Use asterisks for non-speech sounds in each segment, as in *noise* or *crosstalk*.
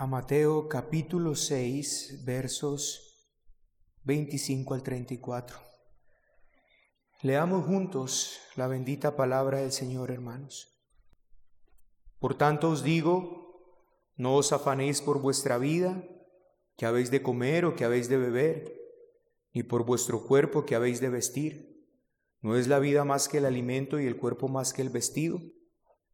a Mateo capítulo 6, versos 25 al 34. Leamos juntos la bendita palabra del Señor, hermanos. Por tanto os digo, no os afanéis por vuestra vida, que habéis de comer o que habéis de beber, ni por vuestro cuerpo que habéis de vestir. ¿No es la vida más que el alimento y el cuerpo más que el vestido?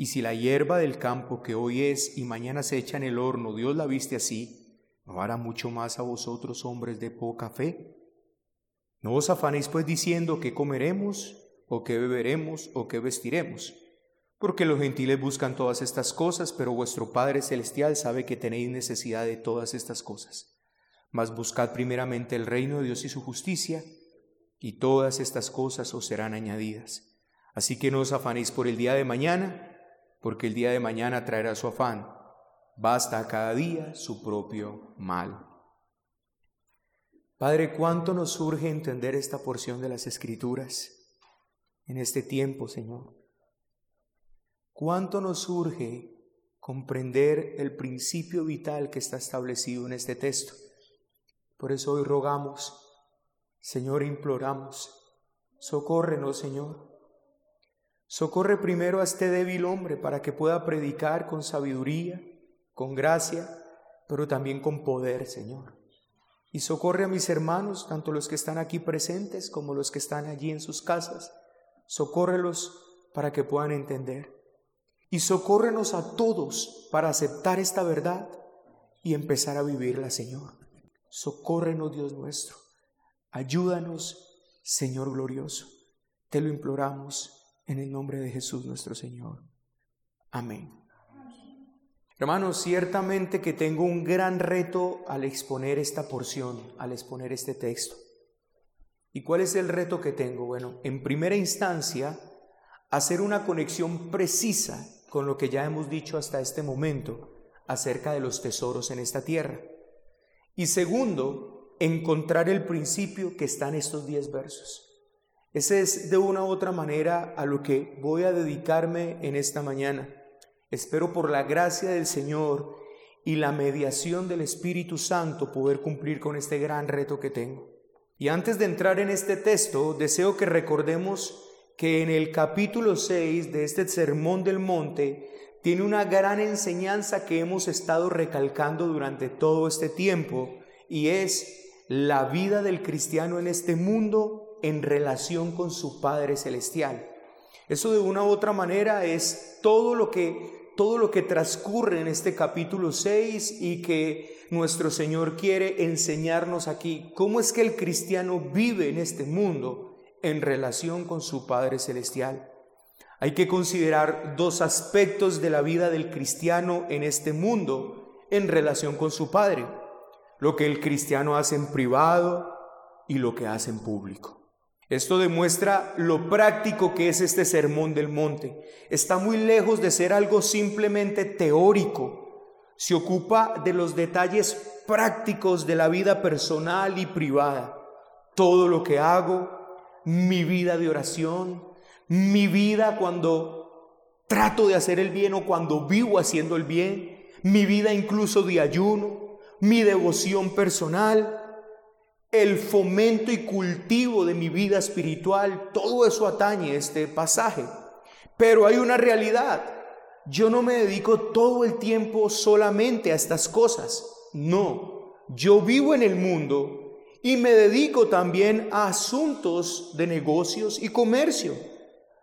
Y si la hierba del campo que hoy es y mañana se echa en el horno, Dios la viste así, ¿no hará mucho más a vosotros hombres de poca fe? No os afanéis pues diciendo qué comeremos, o qué beberemos, o qué vestiremos, porque los gentiles buscan todas estas cosas, pero vuestro Padre Celestial sabe que tenéis necesidad de todas estas cosas. Mas buscad primeramente el reino de Dios y su justicia, y todas estas cosas os serán añadidas. Así que no os afanéis por el día de mañana, porque el día de mañana traerá su afán. Basta cada día su propio mal. Padre, cuánto nos surge entender esta porción de las Escrituras en este tiempo, Señor. Cuánto nos surge comprender el principio vital que está establecido en este texto. Por eso hoy rogamos Señor, imploramos, socórrenos, Señor. Socorre primero a este débil hombre para que pueda predicar con sabiduría, con gracia, pero también con poder, Señor. Y socorre a mis hermanos, tanto los que están aquí presentes como los que están allí en sus casas. Socórrelos para que puedan entender. Y socórrenos a todos para aceptar esta verdad y empezar a vivirla, Señor. Socórrenos, Dios nuestro. Ayúdanos, Señor glorioso. Te lo imploramos en el nombre de Jesús nuestro Señor. Amén. Hermanos, ciertamente que tengo un gran reto al exponer esta porción, al exponer este texto. ¿Y cuál es el reto que tengo? Bueno, en primera instancia, hacer una conexión precisa con lo que ya hemos dicho hasta este momento acerca de los tesoros en esta tierra. Y segundo, encontrar el principio que está en estos diez versos. Ese es de una u otra manera a lo que voy a dedicarme en esta mañana. Espero por la gracia del Señor y la mediación del Espíritu Santo poder cumplir con este gran reto que tengo. Y antes de entrar en este texto, deseo que recordemos que en el capítulo 6 de este Sermón del Monte tiene una gran enseñanza que hemos estado recalcando durante todo este tiempo y es la vida del cristiano en este mundo en relación con su Padre celestial. Eso de una u otra manera es todo lo que todo lo que transcurre en este capítulo 6 y que nuestro Señor quiere enseñarnos aquí. ¿Cómo es que el cristiano vive en este mundo en relación con su Padre Celestial? Hay que considerar dos aspectos de la vida del cristiano en este mundo en relación con su Padre lo que el cristiano hace en privado y lo que hace en público. Esto demuestra lo práctico que es este sermón del monte. Está muy lejos de ser algo simplemente teórico. Se ocupa de los detalles prácticos de la vida personal y privada. Todo lo que hago, mi vida de oración, mi vida cuando trato de hacer el bien o cuando vivo haciendo el bien, mi vida incluso de ayuno, mi devoción personal, el fomento y cultivo de mi vida espiritual, todo eso atañe este pasaje. Pero hay una realidad. Yo no me dedico todo el tiempo solamente a estas cosas. No, yo vivo en el mundo y me dedico también a asuntos de negocios y comercio.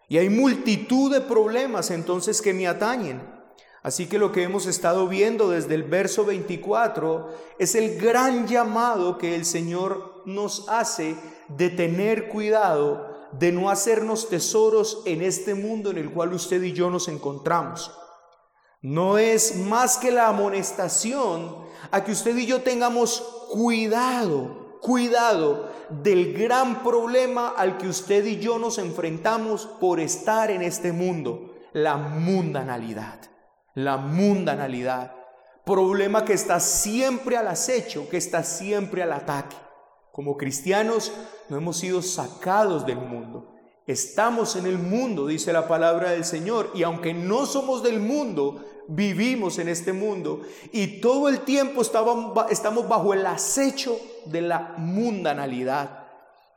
Y hay multitud de problemas entonces que me atañen. Así que lo que hemos estado viendo desde el verso 24 es el gran llamado que el Señor nos hace de tener cuidado de no hacernos tesoros en este mundo en el cual usted y yo nos encontramos. no es más que la amonestación a que usted y yo tengamos cuidado, cuidado del gran problema al que usted y yo nos enfrentamos por estar en este mundo, la mundanalidad, la mundanalidad, problema que está siempre al acecho, que está siempre al ataque. Como cristianos no hemos sido sacados del mundo. Estamos en el mundo, dice la palabra del Señor, y aunque no somos del mundo, vivimos en este mundo y todo el tiempo estamos bajo el acecho de la mundanalidad.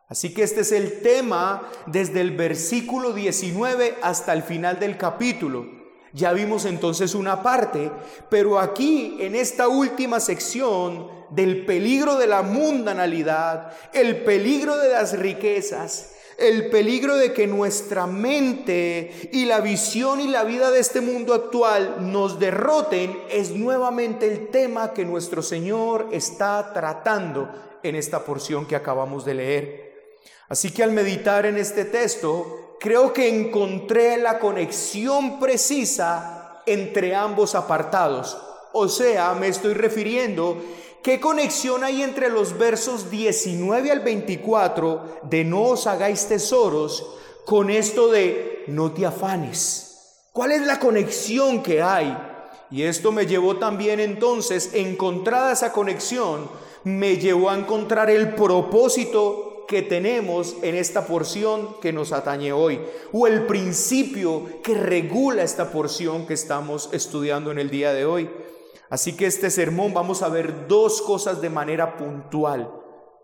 Así que este es el tema desde el versículo 19 hasta el final del capítulo. Ya vimos entonces una parte, pero aquí en esta última sección del peligro de la mundanalidad, el peligro de las riquezas, el peligro de que nuestra mente y la visión y la vida de este mundo actual nos derroten es nuevamente el tema que nuestro Señor está tratando en esta porción que acabamos de leer. Así que al meditar en este texto, creo que encontré la conexión precisa entre ambos apartados. O sea, me estoy refiriendo ¿Qué conexión hay entre los versos 19 al 24 de no os hagáis tesoros con esto de no te afanes? ¿Cuál es la conexión que hay? Y esto me llevó también entonces, encontrada esa conexión, me llevó a encontrar el propósito que tenemos en esta porción que nos atañe hoy, o el principio que regula esta porción que estamos estudiando en el día de hoy. Así que este sermón vamos a ver dos cosas de manera puntual.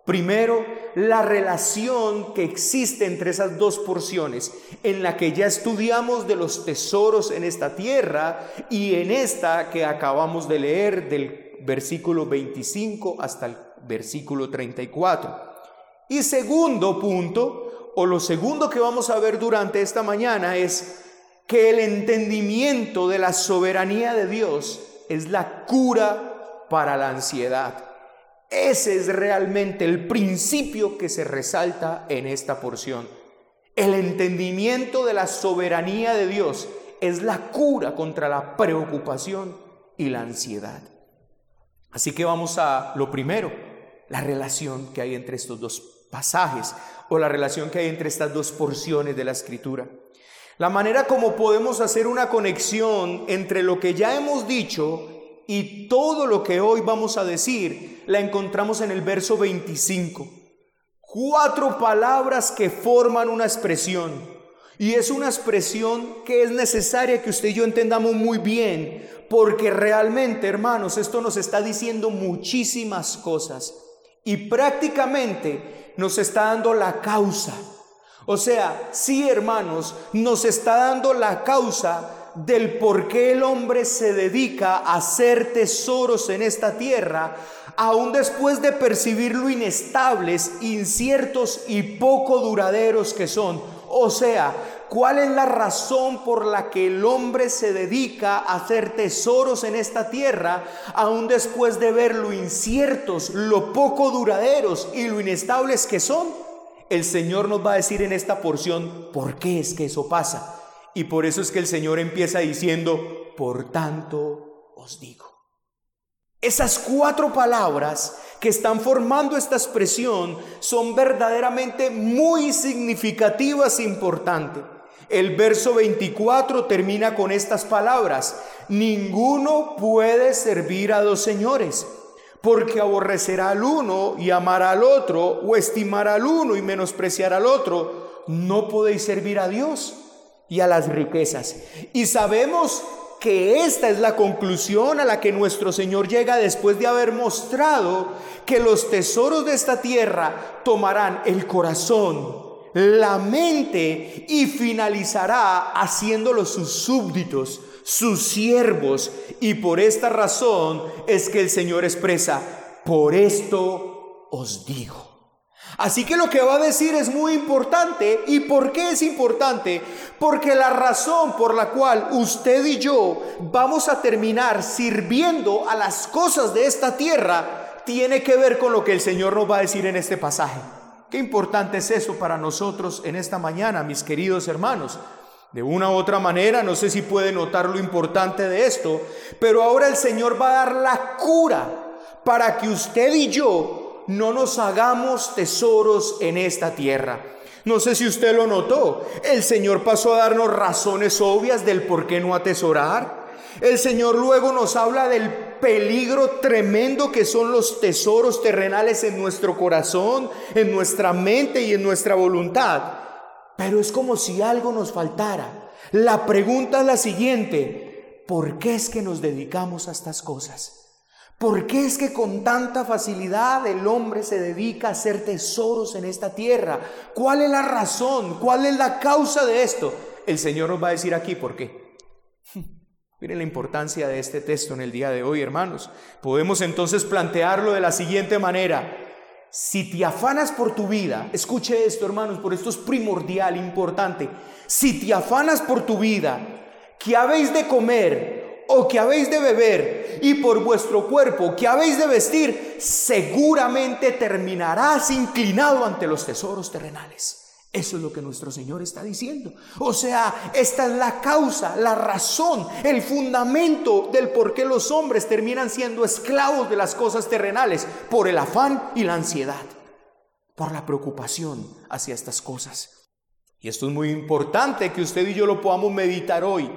Primero, la relación que existe entre esas dos porciones, en la que ya estudiamos de los tesoros en esta tierra y en esta que acabamos de leer del versículo 25 hasta el versículo 34. Y segundo punto, o lo segundo que vamos a ver durante esta mañana es que el entendimiento de la soberanía de Dios es la cura para la ansiedad. Ese es realmente el principio que se resalta en esta porción. El entendimiento de la soberanía de Dios es la cura contra la preocupación y la ansiedad. Así que vamos a lo primero, la relación que hay entre estos dos pasajes o la relación que hay entre estas dos porciones de la escritura. La manera como podemos hacer una conexión entre lo que ya hemos dicho y todo lo que hoy vamos a decir, la encontramos en el verso 25. Cuatro palabras que forman una expresión. Y es una expresión que es necesaria que usted y yo entendamos muy bien, porque realmente, hermanos, esto nos está diciendo muchísimas cosas. Y prácticamente nos está dando la causa o sea, sí hermanos, nos está dando la causa del por qué el hombre se dedica a hacer tesoros en esta tierra, aún después de percibir lo inestables, inciertos y poco duraderos que son. O sea, ¿cuál es la razón por la que el hombre se dedica a hacer tesoros en esta tierra, aún después de ver lo inciertos, lo poco duraderos y lo inestables que son? el Señor nos va a decir en esta porción por qué es que eso pasa. Y por eso es que el Señor empieza diciendo, por tanto os digo. Esas cuatro palabras que están formando esta expresión son verdaderamente muy significativas e importantes. El verso 24 termina con estas palabras, ninguno puede servir a dos señores porque aborrecerá al uno y amará al otro, o estimará al uno y menospreciará al otro. No podéis servir a Dios y a las riquezas. Y sabemos que esta es la conclusión a la que nuestro Señor llega después de haber mostrado que los tesoros de esta tierra tomarán el corazón, la mente y finalizará haciéndolos sus súbditos sus siervos. Y por esta razón es que el Señor expresa, por esto os digo. Así que lo que va a decir es muy importante. ¿Y por qué es importante? Porque la razón por la cual usted y yo vamos a terminar sirviendo a las cosas de esta tierra tiene que ver con lo que el Señor nos va a decir en este pasaje. Qué importante es eso para nosotros en esta mañana, mis queridos hermanos. De una u otra manera, no sé si puede notar lo importante de esto, pero ahora el Señor va a dar la cura para que usted y yo no nos hagamos tesoros en esta tierra. No sé si usted lo notó, el Señor pasó a darnos razones obvias del por qué no atesorar. El Señor luego nos habla del peligro tremendo que son los tesoros terrenales en nuestro corazón, en nuestra mente y en nuestra voluntad. Pero es como si algo nos faltara. La pregunta es la siguiente, ¿por qué es que nos dedicamos a estas cosas? ¿Por qué es que con tanta facilidad el hombre se dedica a hacer tesoros en esta tierra? ¿Cuál es la razón? ¿Cuál es la causa de esto? El Señor nos va a decir aquí por qué. Miren la importancia de este texto en el día de hoy, hermanos. Podemos entonces plantearlo de la siguiente manera. Si te afanas por tu vida, escuche esto, hermanos, por esto es primordial, importante. Si te afanas por tu vida, que habéis de comer o que habéis de beber y por vuestro cuerpo que habéis de vestir, seguramente terminarás inclinado ante los tesoros terrenales. Eso es lo que nuestro Señor está diciendo. O sea, esta es la causa, la razón, el fundamento del por qué los hombres terminan siendo esclavos de las cosas terrenales, por el afán y la ansiedad, por la preocupación hacia estas cosas. Y esto es muy importante que usted y yo lo podamos meditar hoy.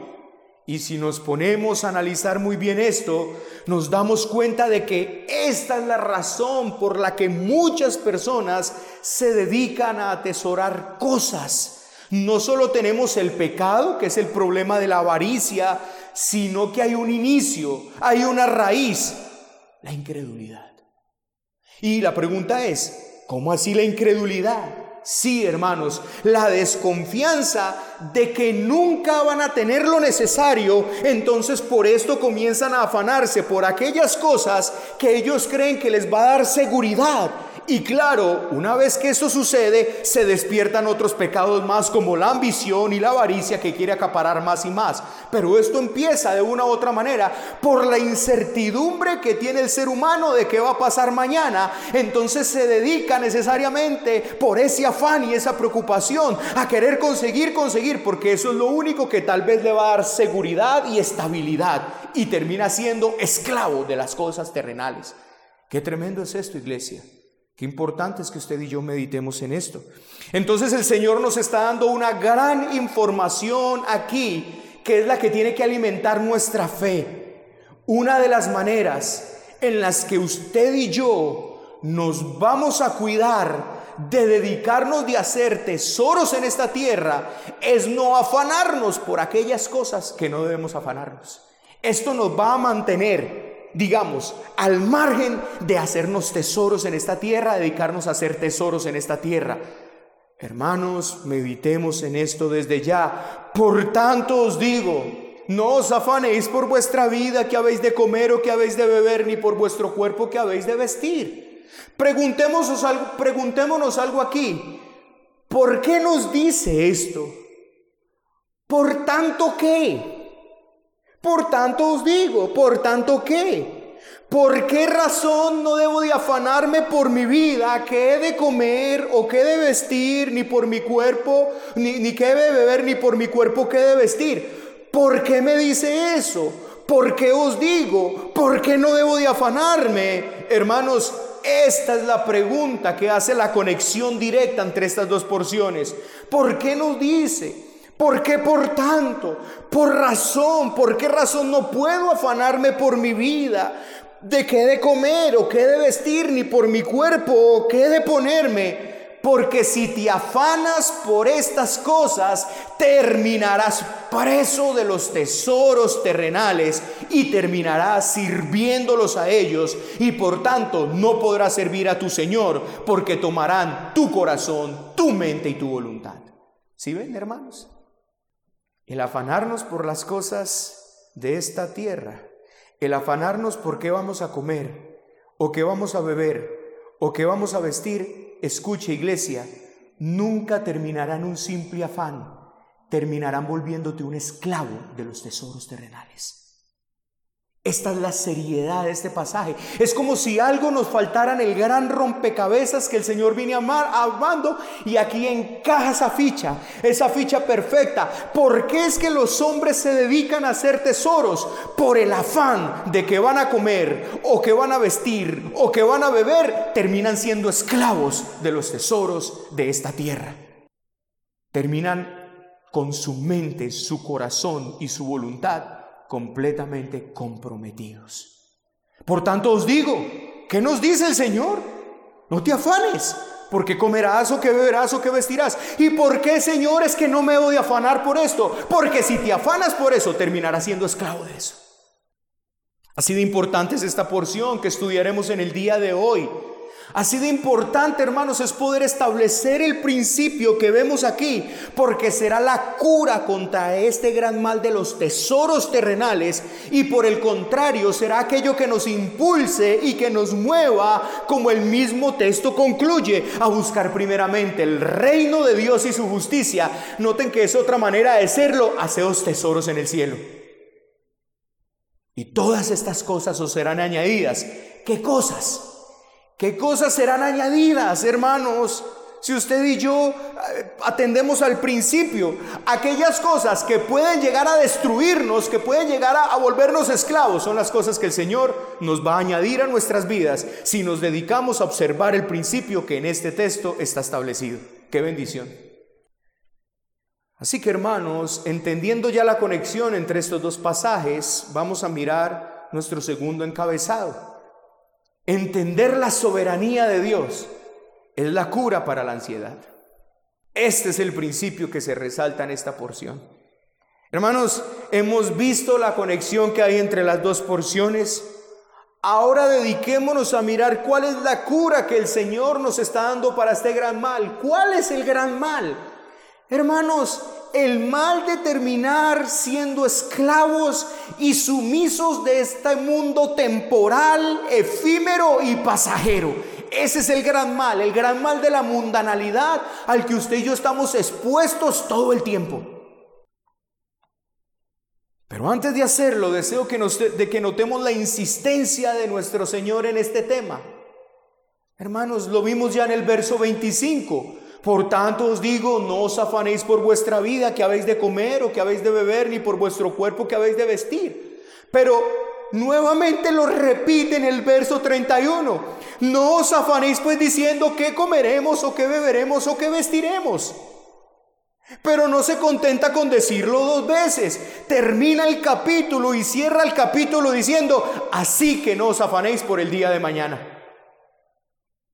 Y si nos ponemos a analizar muy bien esto, nos damos cuenta de que esta es la razón por la que muchas personas se dedican a atesorar cosas. No solo tenemos el pecado, que es el problema de la avaricia, sino que hay un inicio, hay una raíz, la incredulidad. Y la pregunta es, ¿cómo así la incredulidad? Sí, hermanos, la desconfianza de que nunca van a tener lo necesario, entonces por esto comienzan a afanarse por aquellas cosas que ellos creen que les va a dar seguridad y claro, una vez que eso sucede, se despiertan otros pecados más como la ambición y la avaricia que quiere acaparar más y más. Pero esto empieza de una u otra manera por la incertidumbre que tiene el ser humano de qué va a pasar mañana. Entonces se dedica necesariamente por ese afán y esa preocupación a querer conseguir, conseguir, porque eso es lo único que tal vez le va a dar seguridad y estabilidad y termina siendo esclavo de las cosas terrenales. Qué tremendo es esto, iglesia. Qué importante es que usted y yo meditemos en esto. Entonces el Señor nos está dando una gran información aquí, que es la que tiene que alimentar nuestra fe. Una de las maneras en las que usted y yo nos vamos a cuidar de dedicarnos de hacer tesoros en esta tierra es no afanarnos por aquellas cosas que no debemos afanarnos. Esto nos va a mantener digamos, al margen de hacernos tesoros en esta tierra, dedicarnos a hacer tesoros en esta tierra. Hermanos, meditemos en esto desde ya. Por tanto os digo, no os afanéis por vuestra vida que habéis de comer o que habéis de beber, ni por vuestro cuerpo que habéis de vestir. Preguntémonos algo, preguntémonos algo aquí. ¿Por qué nos dice esto? ¿Por tanto qué? Por tanto os digo, por tanto qué? ¿Por qué razón no debo de afanarme por mi vida, qué he de comer o qué he de vestir, ni por mi cuerpo, ni, ni qué he de beber, ni por mi cuerpo qué he de vestir? ¿Por qué me dice eso? ¿Por qué os digo? ¿Por qué no debo de afanarme? Hermanos, esta es la pregunta que hace la conexión directa entre estas dos porciones. ¿Por qué nos dice? ¿Por qué por tanto? Por razón. ¿Por qué razón no puedo afanarme por mi vida? ¿De qué de comer o qué de vestir? Ni por mi cuerpo o qué de ponerme. Porque si te afanas por estas cosas, terminarás preso de los tesoros terrenales y terminarás sirviéndolos a ellos y por tanto no podrás servir a tu Señor porque tomarán tu corazón, tu mente y tu voluntad. ¿Sí ven, hermanos? El afanarnos por las cosas de esta tierra, el afanarnos por qué vamos a comer, o qué vamos a beber, o qué vamos a vestir, escuche iglesia, nunca terminarán un simple afán, terminarán volviéndote un esclavo de los tesoros terrenales. Esta es la seriedad de este pasaje. Es como si algo nos faltara en el gran rompecabezas que el Señor viene amando y aquí encaja esa ficha, esa ficha perfecta. ¿Por qué es que los hombres se dedican a hacer tesoros? Por el afán de que van a comer o que van a vestir o que van a beber, terminan siendo esclavos de los tesoros de esta tierra. Terminan con su mente, su corazón y su voluntad completamente comprometidos. Por tanto os digo, ¿qué nos dice el Señor? No te afanes, porque comerás o que beberás o que vestirás. ¿Y por qué, Señor, es que no me voy a afanar por esto? Porque si te afanas por eso, terminarás siendo esclavo de eso. Así de importante es esta porción que estudiaremos en el día de hoy. Así de importante, hermanos, es poder establecer el principio que vemos aquí, porque será la cura contra este gran mal de los tesoros terrenales y por el contrario será aquello que nos impulse y que nos mueva, como el mismo texto concluye, a buscar primeramente el reino de Dios y su justicia. Noten que es otra manera de serlo, haceos tesoros en el cielo. Y todas estas cosas os serán añadidas. ¿Qué cosas? ¿Qué cosas serán añadidas, hermanos? Si usted y yo eh, atendemos al principio, aquellas cosas que pueden llegar a destruirnos, que pueden llegar a, a, volvernos esclavos, son las cosas que el Señor nos va a añadir a nuestras vidas si nos dedicamos a observar el principio que en este texto está establecido. Qué bendición. Así que hermanos, entendiendo ya la conexión entre estos dos pasajes, vamos a mirar nuestro segundo encabezado. Entender la soberanía de Dios es la cura para la ansiedad. Este es el principio que se resalta en esta porción. Hermanos, hemos visto la conexión que hay entre las dos porciones. Ahora dediquémonos a mirar cuál es la cura que el Señor nos está dando para este gran mal. ¿Cuál es el gran mal? Hermanos, el mal de terminar siendo esclavos y sumisos de este mundo temporal, efímero y pasajero. Ese es el gran mal, el gran mal de la mundanalidad al que usted y yo estamos expuestos todo el tiempo. Pero antes de hacerlo, deseo que, nos, de que notemos la insistencia de nuestro Señor en este tema. Hermanos, lo vimos ya en el verso 25. Por tanto os digo, no os afanéis por vuestra vida que habéis de comer o que habéis de beber, ni por vuestro cuerpo que habéis de vestir. Pero nuevamente lo repite en el verso 31. No os afanéis pues diciendo qué comeremos o qué beberemos o qué vestiremos. Pero no se contenta con decirlo dos veces. Termina el capítulo y cierra el capítulo diciendo, así que no os afanéis por el día de mañana.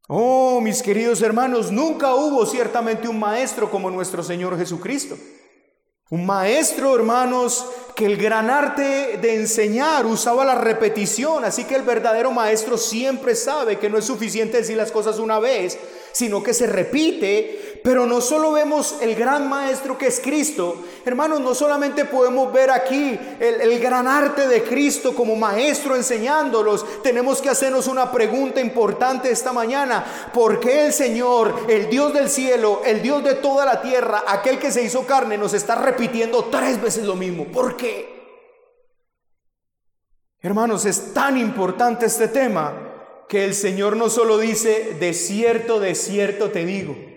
Oh, mis queridos hermanos, nunca hubo ciertamente un maestro como nuestro Señor Jesucristo. Un maestro, hermanos, que el gran arte de enseñar usaba la repetición, así que el verdadero maestro siempre sabe que no es suficiente decir las cosas una vez, sino que se repite, pero no solo vemos el gran maestro que es Cristo, hermanos, no solamente podemos ver aquí el, el gran arte de Cristo como maestro enseñándolos, tenemos que hacernos una pregunta importante esta mañana, ¿por qué el Señor, el Dios del cielo, el Dios de toda la tierra, aquel que se hizo carne, nos está repitiendo tres veces lo mismo? ¿Por qué? Hermanos, es tan importante este tema que el Señor no solo dice, de cierto, de cierto te digo.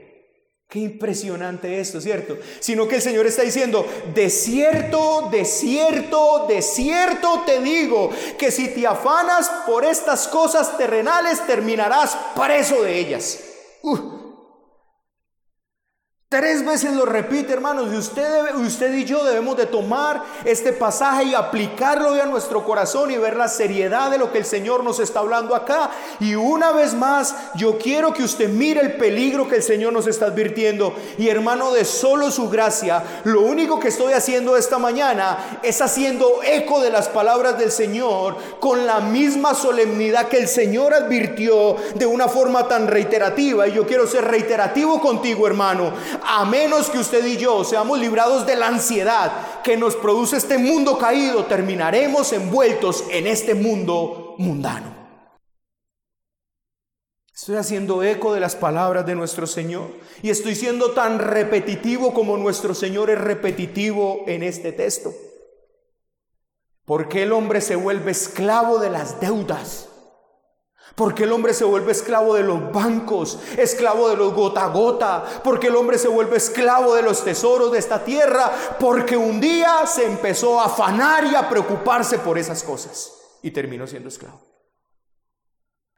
Qué impresionante esto, ¿cierto? Sino que el Señor está diciendo, de cierto, de cierto, de cierto te digo, que si te afanas por estas cosas terrenales, terminarás preso de ellas. Tres veces lo repite, hermanos, y usted, usted y yo debemos de tomar este pasaje y aplicarlo a nuestro corazón y ver la seriedad de lo que el Señor nos está hablando acá. Y una vez más, yo quiero que usted mire el peligro que el Señor nos está advirtiendo. Y hermano, de solo su gracia, lo único que estoy haciendo esta mañana es haciendo eco de las palabras del Señor con la misma solemnidad que el Señor advirtió de una forma tan reiterativa. Y yo quiero ser reiterativo contigo, hermano a menos que usted y yo seamos librados de la ansiedad que nos produce este mundo caído, terminaremos envueltos en este mundo mundano. Estoy haciendo eco de las palabras de nuestro Señor y estoy siendo tan repetitivo como nuestro Señor es repetitivo en este texto. ¿Por qué el hombre se vuelve esclavo de las deudas? ¿Por qué el hombre se vuelve esclavo de los bancos, esclavo de los gota a gota? ¿Por qué el hombre se vuelve esclavo de los tesoros de esta tierra? Porque un día se empezó a afanar y a preocuparse por esas cosas y terminó siendo esclavo.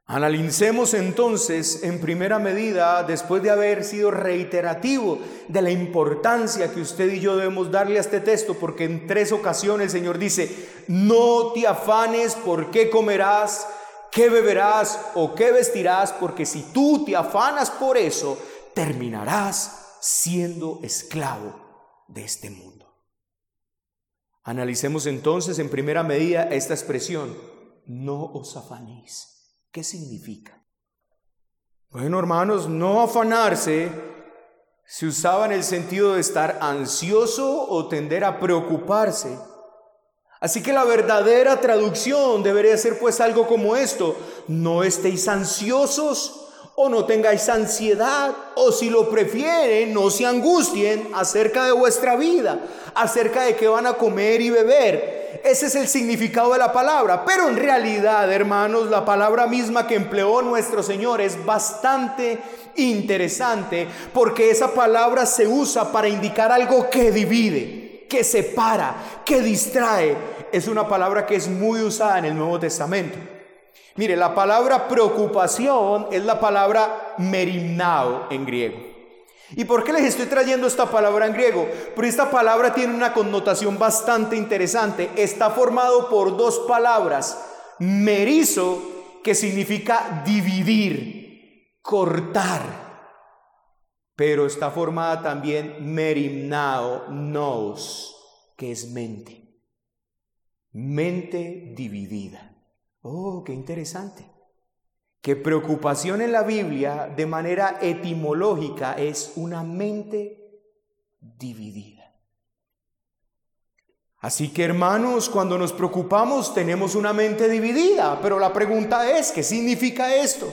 Analicemos entonces en primera medida, después de haber sido reiterativo de la importancia que usted y yo debemos darle a este texto, porque en tres ocasiones el Señor dice, no te afanes por qué comerás, qué beberás o qué vestirás, porque si tú te afanas por eso, terminarás siendo esclavo de este mundo. Analicemos entonces en primera medida esta expresión, no os afanéis. ¿Qué significa? Bueno, hermanos, no afanarse se usaba en el sentido de estar ansioso o tender a preocuparse. Así que la verdadera traducción debería ser pues algo como esto, no estéis ansiosos o no tengáis ansiedad, o si lo prefieren, no se angustien acerca de vuestra vida, acerca de qué van a comer y beber. Ese es el significado de la palabra, pero en realidad, hermanos, la palabra misma que empleó nuestro Señor es bastante interesante, porque esa palabra se usa para indicar algo que divide, que separa, que distrae. Es una palabra que es muy usada en el Nuevo Testamento. Mire, la palabra preocupación es la palabra merimnao en griego. ¿Y por qué les estoy trayendo esta palabra en griego? Porque esta palabra tiene una connotación bastante interesante. Está formado por dos palabras. Merizo, que significa dividir, cortar. Pero está formada también merimnao, nos, que es mente. Mente dividida. Oh, qué interesante. Que preocupación en la Biblia de manera etimológica es una mente dividida. Así que hermanos, cuando nos preocupamos tenemos una mente dividida, pero la pregunta es, ¿qué significa esto?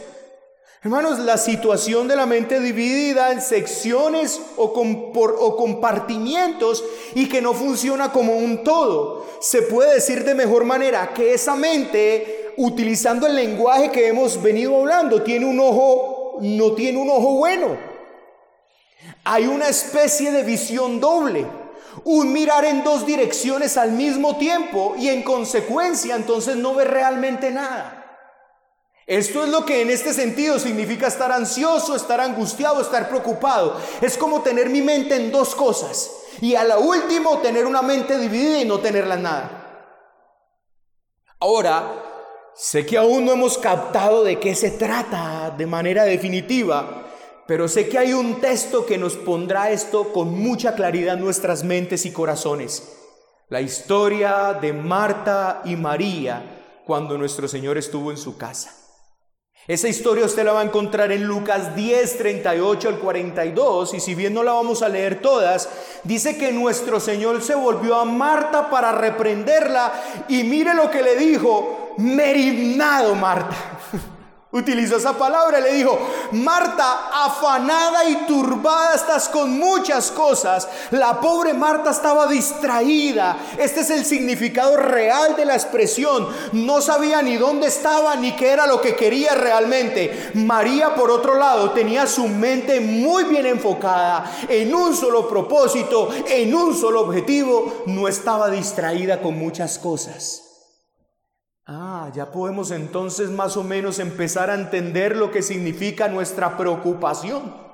Hermanos, la situación de la mente dividida en secciones o, o, compartimientos y que no funciona como un todo. Se puede decir de mejor manera que esa mente, utilizando el lenguaje que hemos venido hablando, tiene un ojo, no tiene un ojo bueno. Hay una especie de visión doble, un mirar en dos direcciones al mismo tiempo y en consecuencia entonces no ve realmente nada. Esto es lo que en este sentido significa estar ansioso, estar angustiado, estar preocupado. Es como tener mi mente en dos cosas y a la último tener una mente dividida y no tenerla nada. Ahora, sé que aún no hemos captado de qué se trata de manera definitiva, pero sé que hay un texto que nos pondrá esto con mucha claridad en nuestras mentes y corazones. La historia de Marta y María cuando nuestro Señor estuvo en su casa. Esa historia usted la va a encontrar en Lucas 10, 38 al 42, y si bien no la vamos a leer todas, dice que nuestro Señor se volvió a Marta para reprenderla, y mire lo que le dijo, merignado Marta. *laughs* Utilizó esa palabra le dijo, Marta, afanada y turbada estás con muchas cosas. La pobre Marta estaba distraída. Este es el significado real de la expresión. No sabía ni dónde estaba ni qué era lo que quería realmente. María, por otro lado, tenía su mente muy bien enfocada en un solo propósito, en un solo objetivo. No estaba distraída con muchas cosas. Ah, ya podemos entonces más o menos empezar a entender lo que significa nuestra preocupación.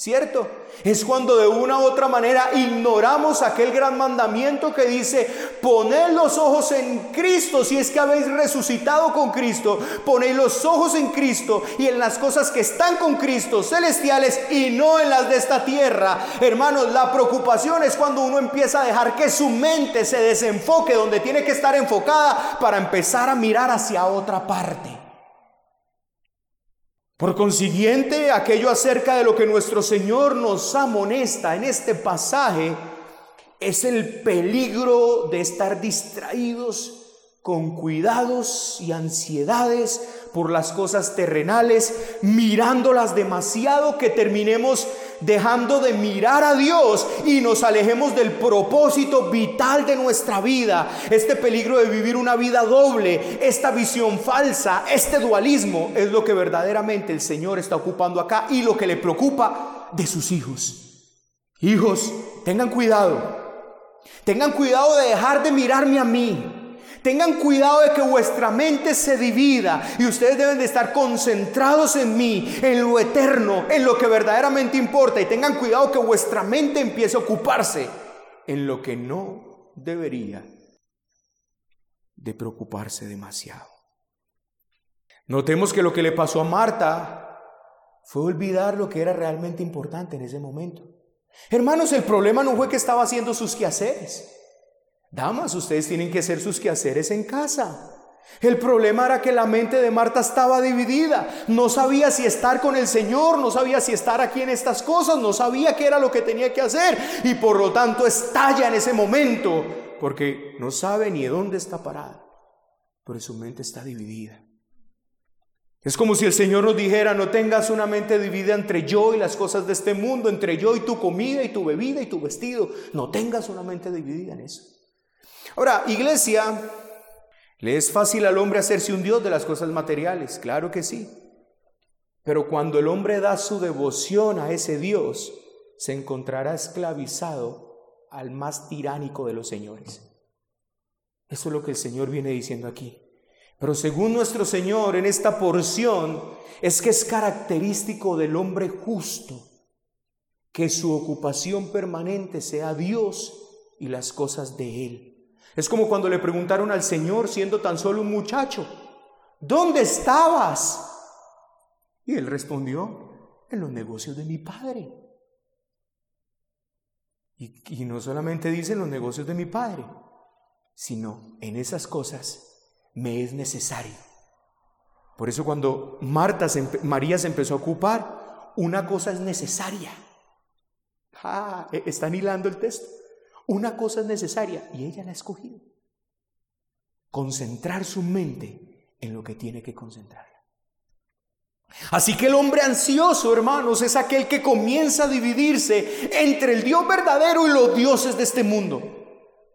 ¿Cierto? Es cuando de una u otra manera ignoramos aquel gran mandamiento que dice, poned los ojos en Cristo, si es que habéis resucitado con Cristo, poned los ojos en Cristo y en las cosas que están con Cristo, celestiales y no en las de esta tierra. Hermanos, la preocupación es cuando uno empieza a dejar que su mente se desenfoque donde tiene que estar enfocada para empezar a mirar hacia otra parte. Por consiguiente, aquello acerca de lo que nuestro Señor nos amonesta en este pasaje es el peligro de estar distraídos con cuidados y ansiedades por las cosas terrenales, mirándolas demasiado que terminemos dejando de mirar a Dios y nos alejemos del propósito vital de nuestra vida. Este peligro de vivir una vida doble, esta visión falsa, este dualismo es lo que verdaderamente el Señor está ocupando acá y lo que le preocupa de sus hijos. Hijos, tengan cuidado. Tengan cuidado de dejar de mirarme a mí. Tengan cuidado de que vuestra mente se divida y ustedes deben de estar concentrados en mí, en lo eterno, en lo que verdaderamente importa. Y tengan cuidado que vuestra mente empiece a ocuparse en lo que no debería de preocuparse demasiado. Notemos que lo que le pasó a Marta fue olvidar lo que era realmente importante en ese momento. Hermanos, el problema no fue que estaba haciendo sus quehaceres. Damas, ustedes tienen que hacer sus quehaceres en casa. El problema era que la mente de Marta estaba dividida. No sabía si estar con el Señor, no sabía si estar aquí en estas cosas, no sabía qué era lo que tenía que hacer. Y por lo tanto estalla en ese momento porque no sabe ni dónde está parada. Pero su mente está dividida. Es como si el Señor nos dijera, no tengas una mente dividida entre yo y las cosas de este mundo, entre yo y tu comida y tu bebida y tu vestido. No tengas una mente dividida en eso. Ahora, iglesia, ¿le es fácil al hombre hacerse un Dios de las cosas materiales? Claro que sí. Pero cuando el hombre da su devoción a ese Dios, se encontrará esclavizado al más tiránico de los señores. Eso es lo que el Señor viene diciendo aquí. Pero según nuestro Señor en esta porción, es que es característico del hombre justo que su ocupación permanente sea Dios y las cosas de Él. Es como cuando le preguntaron al Señor, siendo tan solo un muchacho, ¿dónde estabas? Y él respondió, en los negocios de mi padre. Y, no solamente dice en los negocios de mi padre, sino en esas cosas me es necesario. Por eso cuando Marta María se empezó a ocupar, una cosa es necesaria. Ah, e, están hilando el texto. Una cosa es necesaria y ella la ha escogido. Concentrar su mente en lo que tiene que concentrar. Así que el hombre ansioso, hermanos, es aquel que comienza a dividirse entre el Dios verdadero y los dioses de este mundo.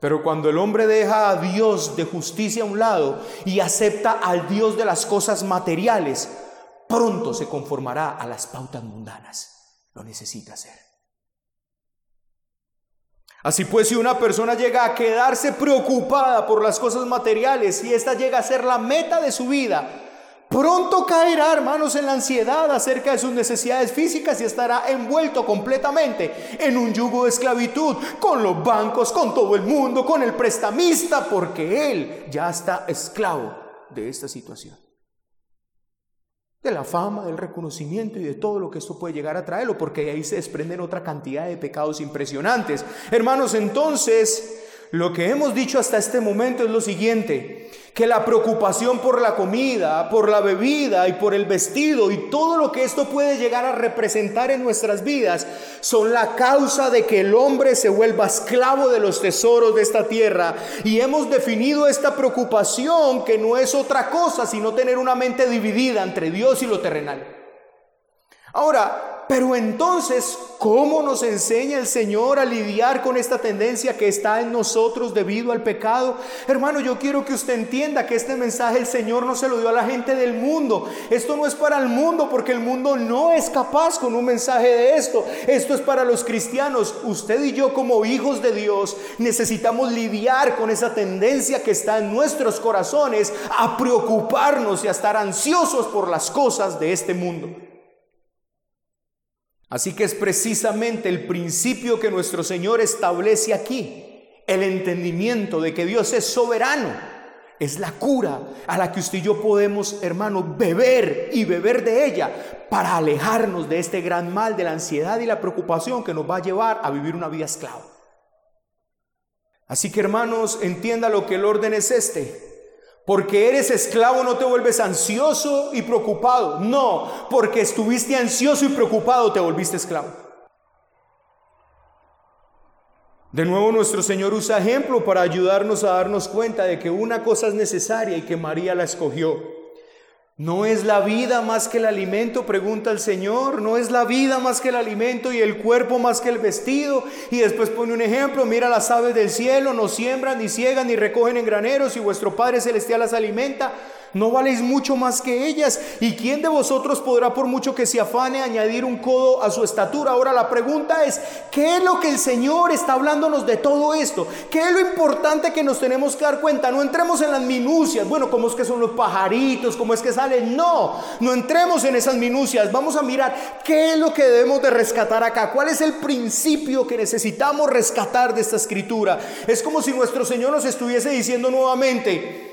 Pero cuando el hombre deja a Dios de justicia a un lado y acepta al Dios de las cosas materiales, pronto se conformará a las pautas mundanas. Lo necesita hacer. Así pues, si una persona llega a quedarse preocupada por las cosas materiales y esta llega a ser la meta de su vida, pronto caerá, hermanos, en la ansiedad acerca de sus necesidades físicas y estará envuelto completamente en un yugo de esclavitud con los bancos, con todo el mundo, con el prestamista, porque él ya está esclavo de esta situación de la fama, del reconocimiento y de todo lo que esto puede llegar a traerlo, porque ahí se desprenden otra cantidad de pecados impresionantes. Hermanos, entonces, lo que hemos dicho hasta este momento es lo siguiente, que la preocupación por la comida, por la bebida y por el vestido y todo lo que esto puede llegar a representar en nuestras vidas son la causa de que el hombre se vuelva esclavo de los tesoros de esta tierra. Y hemos definido esta preocupación que no es otra cosa sino tener una mente dividida entre Dios y lo terrenal. Ahora, pero entonces, ¿cómo nos enseña el Señor a lidiar con esta tendencia que está en nosotros debido al pecado? Hermano, yo quiero que usted entienda que este mensaje el Señor no se lo dio a la gente del mundo. Esto no es para el mundo porque el mundo no es capaz con un mensaje de esto. Esto es para los cristianos. Usted y yo como hijos de Dios necesitamos lidiar con esa tendencia que está en nuestros corazones a preocuparnos y a estar ansiosos por las cosas de este mundo. Así que es precisamente el principio que nuestro Señor establece aquí, el entendimiento de que Dios es soberano. Es la cura a la que usted y yo podemos, hermanos, beber y beber de ella para alejarnos de este gran mal de la ansiedad y la preocupación que nos va a llevar a vivir una vida esclava. Así que, hermanos, entienda lo que el orden es este. Porque eres esclavo no te vuelves ansioso y preocupado. No, porque estuviste ansioso y preocupado te volviste esclavo. De nuevo nuestro Señor usa ejemplo para ayudarnos a darnos cuenta de que una cosa es necesaria y que María la escogió. ¿No es la vida más que el alimento? Pregunta el Señor. ¿No es la vida más que el alimento y el cuerpo más que el vestido? Y después pone un ejemplo. Mira las aves del cielo, no siembran, ni ciegan, ni recogen en graneros y vuestro Padre Celestial las alimenta no valéis mucho más que ellas. ¿Y quién de vosotros podrá, por mucho que se afane, añadir un codo a su estatura? Ahora la pregunta es, ¿qué es lo que el Señor está hablándonos de todo esto? ¿Qué es lo importante que nos tenemos que dar cuenta? No entremos en las minucias. Bueno, ¿cómo es que son los pajaritos? ¿Cómo es que salen? No, no entremos en esas minucias. Vamos a mirar qué es lo que debemos de rescatar acá. ¿Cuál es el principio que necesitamos rescatar de esta escritura? Es como si nuestro Señor nos estuviese diciendo nuevamente,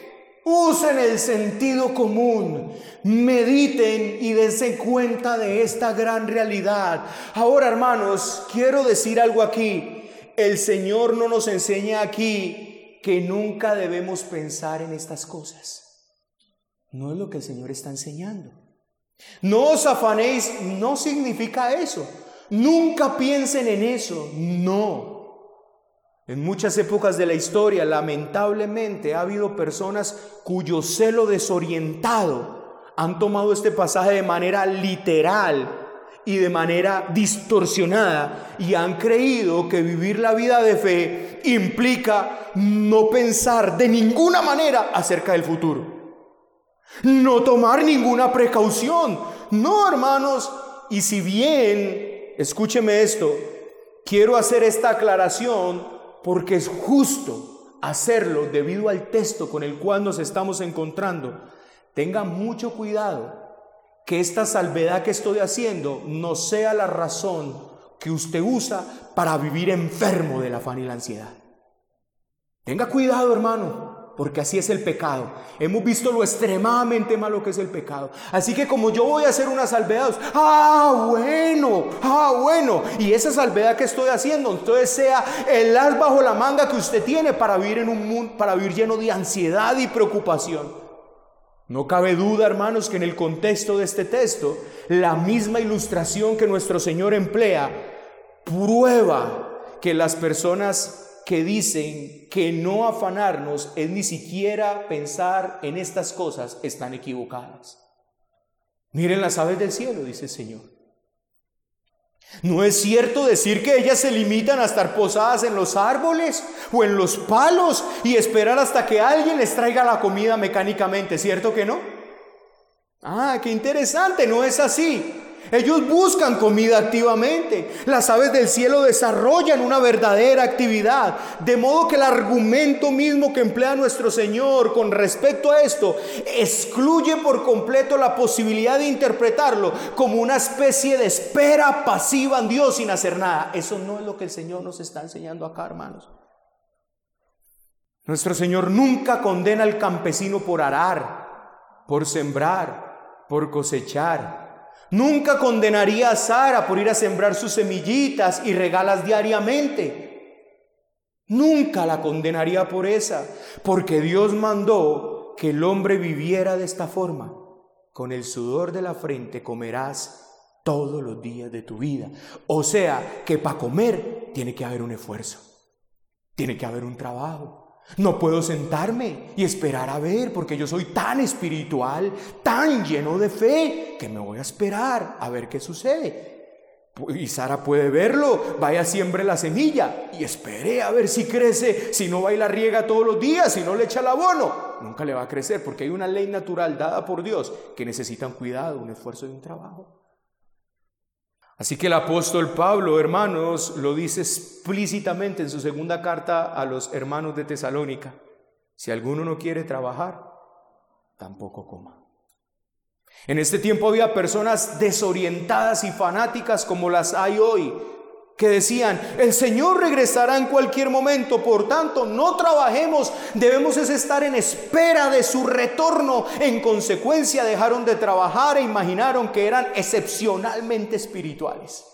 Usen el sentido común, mediten y dense cuenta de esta gran realidad. Ahora, hermanos, quiero decir algo aquí. El Señor no nos enseña aquí que nunca debemos pensar en estas cosas. No es lo que el Señor está enseñando. No os afanéis, no significa eso. Nunca piensen en eso. No. En muchas épocas de la historia, lamentablemente, ha habido personas cuyo celo desorientado han tomado este pasaje de manera literal y de manera distorsionada y han creído que vivir la vida de fe implica no pensar de ninguna manera acerca del futuro. No tomar ninguna precaución. No, hermanos. Y si bien, escúcheme esto, quiero hacer esta aclaración porque es justo hacerlo debido al texto con el cual nos estamos encontrando, tenga mucho cuidado que esta salvedad que estoy haciendo no sea la razón que usted usa para vivir enfermo del afán y la ansiedad. Tenga cuidado, hermano porque así es el pecado. Hemos visto lo extremadamente malo que es el pecado. Así que como yo voy a hacer una salvedad, ah, bueno, ah, bueno, y esa salvedad que estoy haciendo, entonces sea el as bajo la manga que usted tiene para vivir en un mundo, para vivir lleno de ansiedad y preocupación. No cabe duda, hermanos, que en el contexto de este texto, la misma ilustración que nuestro Señor emplea prueba que las personas que dicen que no afanarnos es ni siquiera pensar en estas cosas están equivocadas. Miren las aves del cielo, dice el Señor. No es cierto decir que ellas se limitan a estar posadas en los árboles o en los palos y esperar hasta que alguien les traiga la comida mecánicamente, ¿cierto que no? Ah, qué interesante, no es así. Ellos buscan comida activamente. Las aves del cielo desarrollan una verdadera actividad. De modo que el argumento mismo que emplea nuestro Señor con respecto a esto excluye por completo la posibilidad de interpretarlo como una especie de espera pasiva en Dios sin hacer nada. Eso no es lo que el Señor nos está enseñando acá, hermanos. Nuestro Señor nunca condena al campesino por arar, por sembrar, por cosechar. Nunca condenaría a Sara por ir a sembrar sus semillitas y regalas diariamente. Nunca la condenaría por esa, porque Dios mandó que el hombre viviera de esta forma. Con el sudor de la frente comerás todos los días de tu vida. O sea, que para comer tiene que haber un esfuerzo, tiene que haber un trabajo. No puedo sentarme y esperar a ver, porque yo soy tan espiritual, tan lleno de fe, que me voy a esperar a ver qué sucede. Y Sara puede verlo, vaya siembre la semilla y espere a ver si crece, si no va y la riega todos los días, si no le echa el abono, nunca le va a crecer, porque hay una ley natural dada por Dios que necesita un cuidado, un esfuerzo y un trabajo. Así que el apóstol Pablo, hermanos, lo dice explícitamente en su segunda carta a los hermanos de Tesalónica. Si alguno no quiere trabajar, tampoco coma. En este tiempo había personas desorientadas y fanáticas como las hay hoy, que decían, el Señor regresará en cualquier momento, por tanto, no trabajemos, debemos es estar en espera de su retorno. En consecuencia, dejaron de trabajar e imaginaron que eran excepcionalmente espirituales.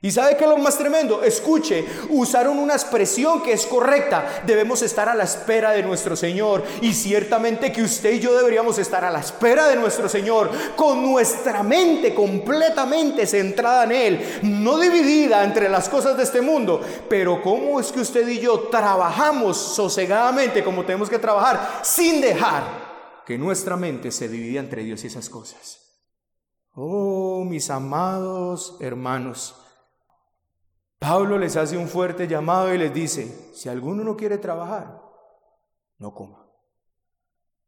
¿Y sabe qué es lo más tremendo? Escuche, usaron una expresión que es correcta. Debemos estar a la espera de nuestro Señor. Y ciertamente que usted y yo deberíamos estar a la espera de nuestro Señor, con nuestra mente completamente centrada en Él, no dividida entre las cosas de este mundo. Pero ¿cómo es que usted y yo trabajamos sosegadamente como tenemos que trabajar sin dejar que nuestra mente se divida entre Dios y esas cosas. Oh, mis amados hermanos, Pablo les hace un fuerte llamado y les dice, si alguno no quiere trabajar, no coma,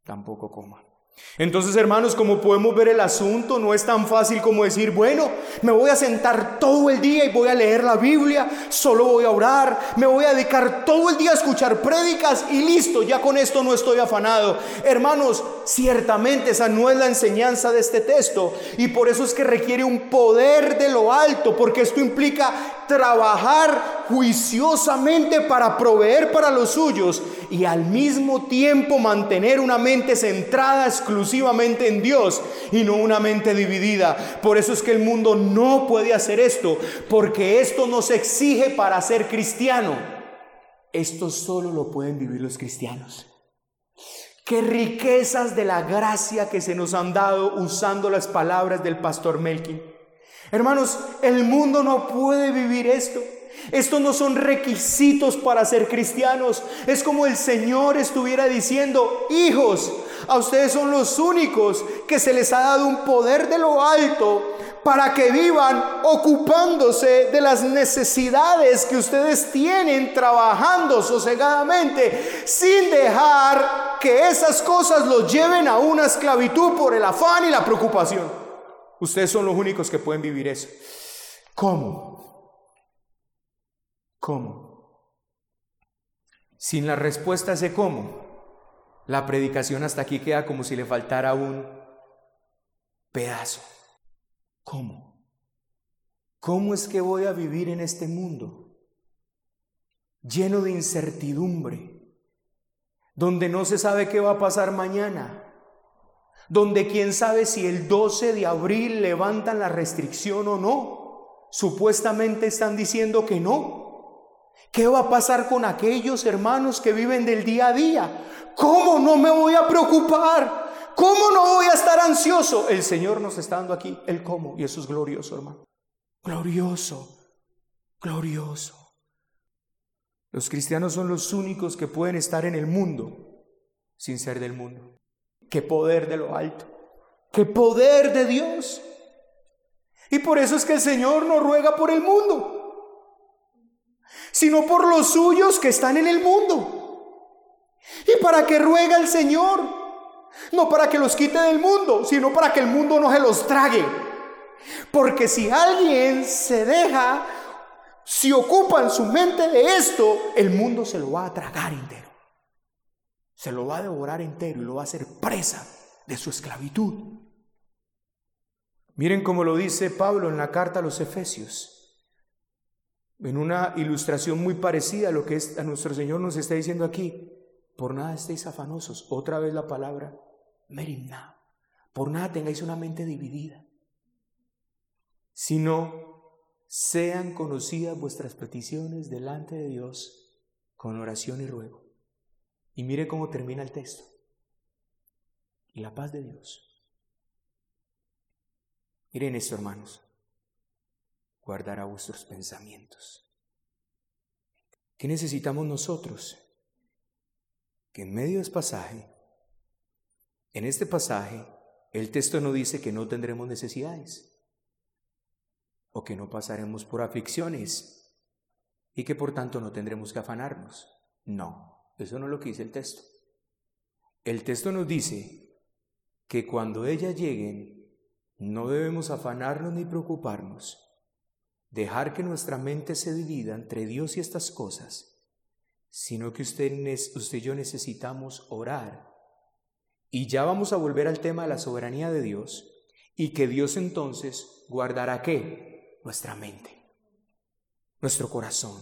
tampoco coma. Entonces, hermanos, como podemos ver el asunto, no es tan fácil como decir, bueno, me voy a sentar todo el día y voy a leer la Biblia, solo voy a orar, me voy a dedicar todo el día a escuchar prédicas y listo, ya con esto no estoy afanado. Hermanos, ciertamente esa no es la enseñanza de este texto y por eso es que requiere un poder de lo alto, porque esto implica trabajar juiciosamente para proveer para los suyos y al mismo tiempo mantener una mente centrada exclusivamente en Dios y no una mente dividida. Por eso es que el mundo no puede hacer esto, porque esto nos exige para ser cristiano. Esto solo lo pueden vivir los cristianos. Qué riquezas de la gracia que se nos han dado usando las palabras del pastor Melkin. Hermanos, el mundo no puede vivir esto. Estos no son requisitos para ser cristianos. Es como el Señor estuviera diciendo, hijos, a ustedes son los únicos que se les ha dado un poder de lo alto para que vivan ocupándose de las necesidades que ustedes tienen trabajando sosegadamente sin dejar que esas cosas los lleven a una esclavitud por el afán y la preocupación. Ustedes son los únicos que pueden vivir eso. ¿Cómo? ¿Cómo? Sin la respuesta ese cómo, la predicación hasta aquí queda como si le faltara un pedazo. ¿Cómo? ¿Cómo es que voy a vivir en este mundo lleno de incertidumbre, donde no se sabe qué va a pasar mañana? donde quién sabe si el 12 de abril levantan la restricción o no. Supuestamente están diciendo que no. ¿Qué va a pasar con aquellos hermanos que viven del día a día? ¿Cómo no me voy a preocupar? ¿Cómo no voy a estar ansioso? El Señor nos está dando aquí el cómo y eso es glorioso, hermano. Glorioso, glorioso. Los cristianos son los únicos que pueden estar en el mundo sin ser del mundo. Qué poder de lo alto. Qué poder de Dios. Y por eso es que el Señor no ruega por el mundo, sino por los suyos que están en el mundo. ¿Y para qué ruega el Señor? No para que los quite del mundo, sino para que el mundo no se los trague. Porque si alguien se deja, si ocupan su mente de esto, el mundo se lo va a tragar entero se lo va a devorar entero y lo va a hacer presa de su esclavitud. Miren cómo lo dice Pablo en la carta a los Efesios, en una ilustración muy parecida a lo que a nuestro Señor nos está diciendo aquí. Por nada estéis afanosos. Otra vez la palabra merimna. Por nada tengáis una mente dividida, sino sean conocidas vuestras peticiones delante de Dios con oración y ruego. Y mire cómo termina el texto. Y la paz de Dios. Miren esto, hermanos. Guardará vuestros pensamientos. ¿Qué necesitamos nosotros? Que en medio de este pasaje, en este pasaje, el texto no dice que no tendremos necesidades o que no pasaremos por aflicciones y que por tanto no tendremos que afanarnos. No. Eso no es lo que dice el texto. El texto nos dice que cuando ellas lleguen, no debemos afanarnos ni preocuparnos, dejar que nuestra mente se divida entre Dios y estas cosas, sino que usted, usted y yo necesitamos orar. Y ya vamos a volver al tema de la soberanía de Dios y que Dios entonces guardará qué? Nuestra mente, nuestro corazón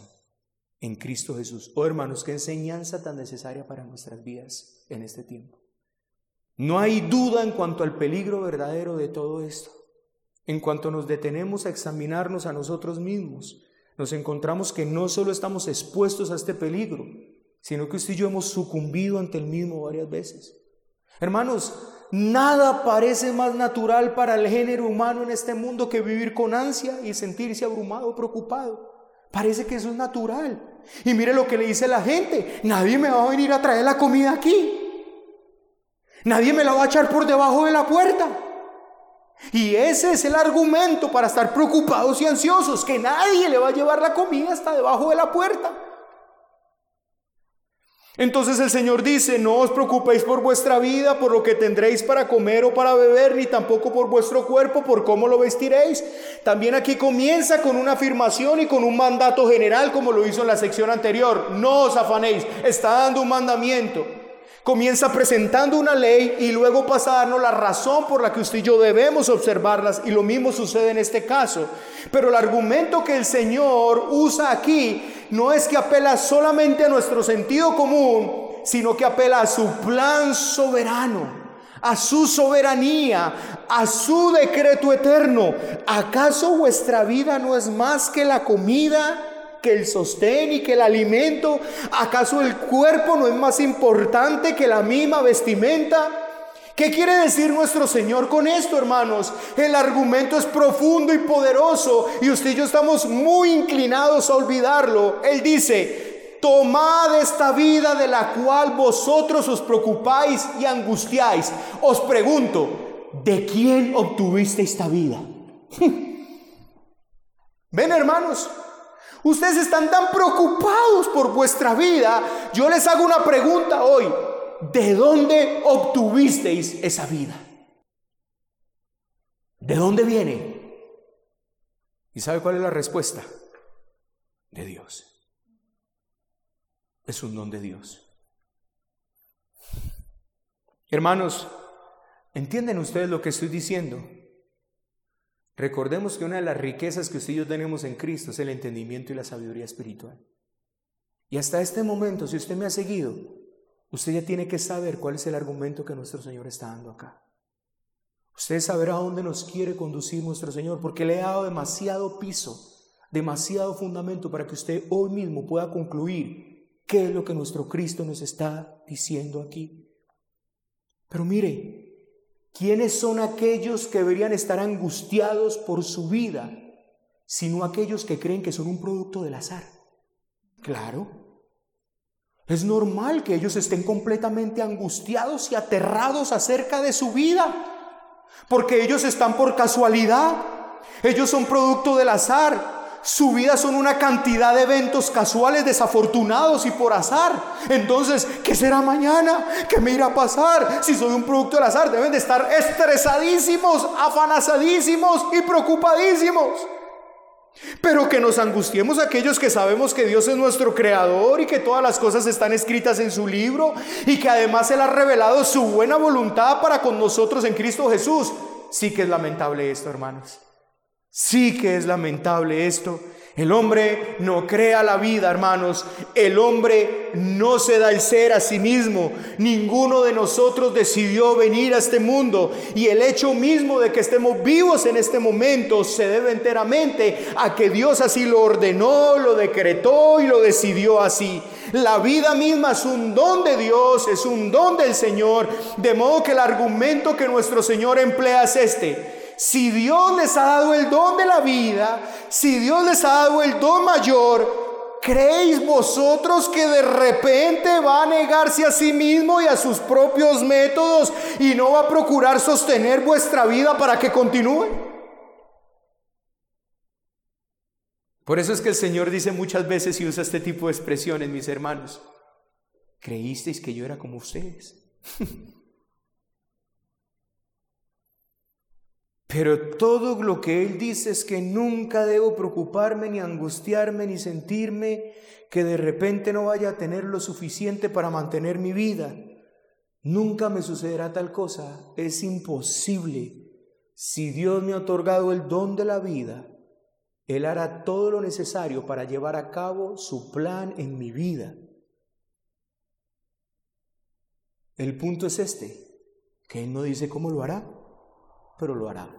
en Cristo Jesús. Oh hermanos, qué enseñanza tan necesaria para nuestras vidas en este tiempo. No hay duda en cuanto al peligro verdadero de todo esto. En cuanto nos detenemos a examinarnos a nosotros mismos, nos encontramos que no solo estamos expuestos a este peligro, sino que usted y yo hemos sucumbido ante el mismo varias veces. Hermanos, nada parece más natural para el género humano en este mundo que vivir con ansia y sentirse abrumado, preocupado. Parece que eso es natural. Y mire lo que le dice la gente. Nadie me va a venir a traer la comida aquí. Nadie me la va a echar por debajo de la puerta. Y ese es el argumento para estar preocupados y ansiosos, que nadie le va a llevar la comida hasta debajo de la puerta. Entonces el Señor dice, no os preocupéis por vuestra vida, por lo que tendréis para comer o para beber, ni tampoco por vuestro cuerpo, por cómo lo vestiréis. También aquí comienza con una afirmación y con un mandato general, como lo hizo en la sección anterior. No os afanéis, está dando un mandamiento. Comienza presentando una ley y luego pasa a darnos la razón por la que usted y yo debemos observarlas y lo mismo sucede en este caso. Pero el argumento que el Señor usa aquí no es que apela solamente a nuestro sentido común, sino que apela a su plan soberano, a su soberanía, a su decreto eterno. ¿Acaso vuestra vida no es más que la comida? Que el sostén y que el alimento? ¿Acaso el cuerpo no es más importante que la misma vestimenta? ¿Qué quiere decir nuestro Señor con esto, hermanos? El argumento es profundo y poderoso y usted y yo estamos muy inclinados a olvidarlo. Él dice, tomad esta vida de la cual vosotros os preocupáis y angustiáis. Os pregunto, ¿de quién obtuviste esta vida? *laughs* Ven, hermanos, Ustedes están tan preocupados por vuestra vida. Yo les hago una pregunta hoy. ¿De dónde obtuvisteis esa vida? ¿De dónde viene? ¿Y sabe cuál es la respuesta? De Dios. Es un don de Dios. Hermanos, ¿entienden ustedes lo que estoy diciendo? Recordemos que una de las riquezas que usted y yo tenemos en Cristo es el entendimiento y la sabiduría espiritual. Y hasta este momento, si usted me ha seguido, usted ya tiene que saber cuál es el argumento que nuestro Señor está dando acá. Usted saberá a dónde nos quiere conducir nuestro Señor, porque le ha dado demasiado piso, demasiado fundamento para que usted hoy mismo pueda concluir qué es lo que nuestro Cristo nos está diciendo aquí. Pero mire, ¿Quiénes son aquellos que deberían estar angustiados por su vida, sino aquellos que creen que son un producto del azar? Claro. Es normal que ellos estén completamente angustiados y aterrados acerca de su vida, porque ellos están por casualidad, ellos son producto del azar, su vida son una cantidad de eventos casuales, desafortunados y por azar. Entonces, ¿qué será mañana? ¿Qué me irá a pasar? Si soy un producto del azar, deben de estar estresadísimos, afanazadísimos y preocupadísimos. Pero que nos angustiemos aquellos que sabemos que Dios es nuestro creador y que todas las cosas están escritas en su libro y que además Él ha revelado su buena voluntad para con nosotros en Cristo Jesús. Sí que es lamentable esto, hermanos. Sí que es lamentable esto. El hombre no crea la vida, hermanos. El hombre no se da el ser a sí mismo. Ninguno de nosotros decidió venir a este mundo. Y el hecho mismo de que estemos vivos en este momento se debe enteramente a que Dios así lo ordenó, lo decretó y lo decidió así. La vida misma es un don de Dios, es un don del Señor. De modo que el argumento que nuestro Señor emplea es este si Dios les ha dado el don de la vida, si Dios les ha dado el don mayor, ¿creéis vosotros que de repente va a negarse a sí mismo y a sus propios métodos y no va a procurar sostener vuestra vida para que continúe? Por eso es que el Señor dice muchas veces y usa este tipo de expresiones, mis hermanos. ¿Creísteis que yo era como ustedes? *laughs* Pero todo lo que Él dice es que nunca debo preocuparme, ni angustiarme, ni sentirme que de repente no vaya a tener lo suficiente para mantener mi vida. Nunca me sucederá tal cosa. Es imposible. Si Dios me ha otorgado el don de la vida, Él hará todo lo necesario para llevar a cabo su plan en mi vida. El punto es este, que Él no dice cómo lo hará, pero lo hará.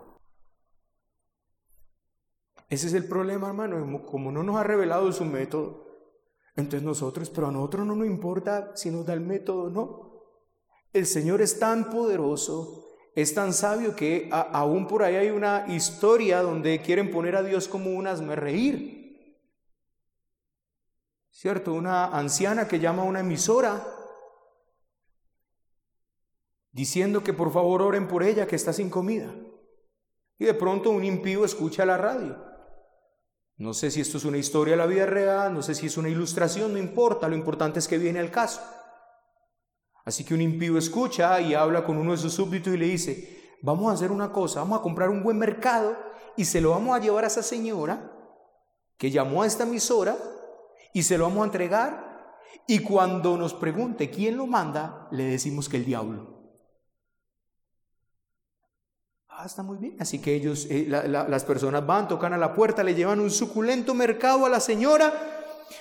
Ese es el problema, hermano. Como no nos ha revelado su método, entonces nosotros, pero a nosotros no nos importa si nos da el método o no. El Señor es tan poderoso, es tan sabio que aún por ahí hay una historia donde quieren poner a Dios como un reír. ¿Cierto? Una anciana que llama a una emisora diciendo que por favor oren por ella que está sin comida. Y de pronto un impío escucha la radio. No sé si esto es una historia de la vida real, no sé si es una ilustración, no importa, lo importante es que viene al caso. Así que un impío escucha y habla con uno de sus súbditos y le dice, vamos a hacer una cosa, vamos a comprar un buen mercado y se lo vamos a llevar a esa señora que llamó a esta emisora y se lo vamos a entregar y cuando nos pregunte quién lo manda, le decimos que el diablo. Ah, está muy bien. Así que ellos, eh, las personas van, tocan a la puerta, le llevan un suculento mercado a la señora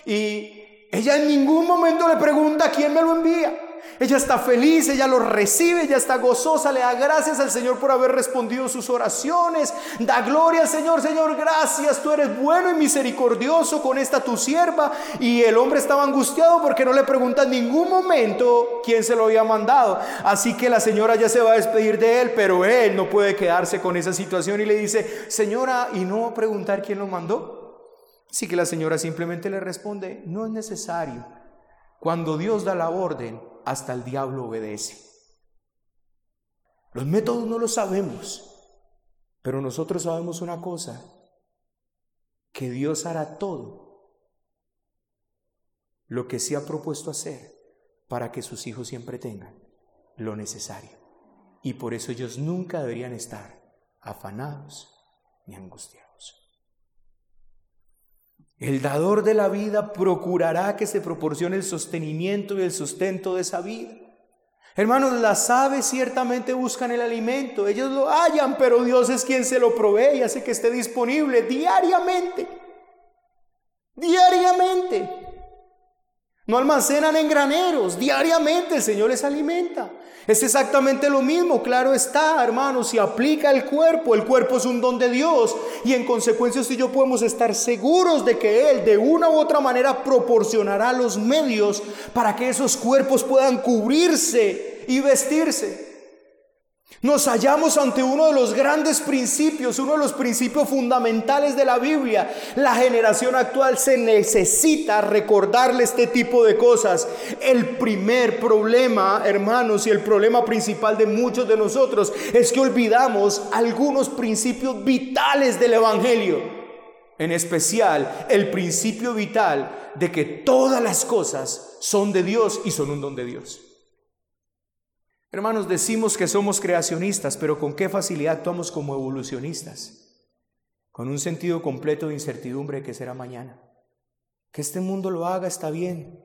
y ella en ningún momento le pregunta quién me lo envía. Ella está feliz, ella lo recibe, ella está gozosa, le da gracias al Señor por haber respondido sus oraciones. Da gloria al Señor, Señor, gracias, tú eres bueno y misericordioso con esta tu sierva. Y el hombre estaba angustiado porque no le pregunta en ningún momento quién se lo había mandado. Así que la señora ya se va a despedir de él, pero él no puede quedarse con esa situación y le dice, señora, ¿y no preguntar quién lo mandó? Así que la señora simplemente le responde, no es necesario. Cuando Dios da la orden, hasta el diablo obedece. Los métodos no los sabemos, pero nosotros sabemos una cosa, que Dios hará todo lo que se ha propuesto hacer para que sus hijos siempre tengan lo necesario. Y por eso ellos nunca deberían estar afanados ni angustiados. El dador de la vida procurará que se proporcione el sostenimiento y el sustento de esa vida. Hermanos, las aves ciertamente buscan el alimento, ellos lo hallan, pero Dios es quien se lo provee y hace que esté disponible diariamente. Diariamente. No almacenan en graneros, diariamente el Señor les alimenta. Es exactamente lo mismo, claro está, hermanos, si aplica el cuerpo, el cuerpo es un don de Dios y en consecuencia y yo podemos estar seguros de que Él de una u otra manera proporcionará los medios para que esos cuerpos puedan cubrirse y vestirse. Nos hallamos ante uno de los grandes principios, uno de los principios fundamentales de la Biblia. La generación actual se necesita recordarle este tipo de cosas. El primer problema, hermanos, y el problema principal de muchos de nosotros es que olvidamos algunos principios vitales del Evangelio. En especial el principio vital de que todas las cosas son de Dios y son un don de Dios. Hermanos, decimos que somos creacionistas, pero con qué facilidad actuamos como evolucionistas, con un sentido completo de incertidumbre que será mañana. Que este mundo lo haga está bien.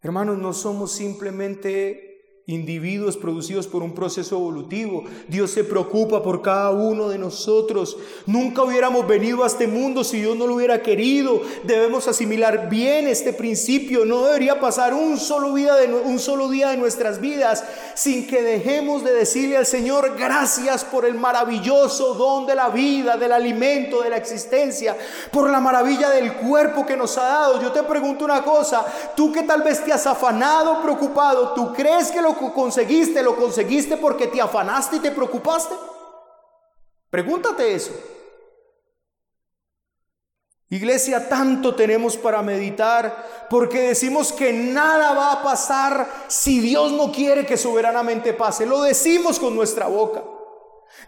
Hermanos, no somos simplemente individuos producidos por un proceso evolutivo. Dios se preocupa por cada uno de nosotros. Nunca hubiéramos venido a este mundo si Dios no lo hubiera querido. Debemos asimilar bien este principio. No debería pasar un solo, de, un solo día de nuestras vidas sin que dejemos de decirle al Señor gracias por el maravilloso don de la vida, del alimento, de la existencia, por la maravilla del cuerpo que nos ha dado. Yo te pregunto una cosa, tú que tal vez te has afanado, preocupado, ¿tú crees que lo conseguiste, lo conseguiste porque te afanaste y te preocupaste? Pregúntate eso. Iglesia, tanto tenemos para meditar porque decimos que nada va a pasar si Dios no quiere que soberanamente pase. Lo decimos con nuestra boca.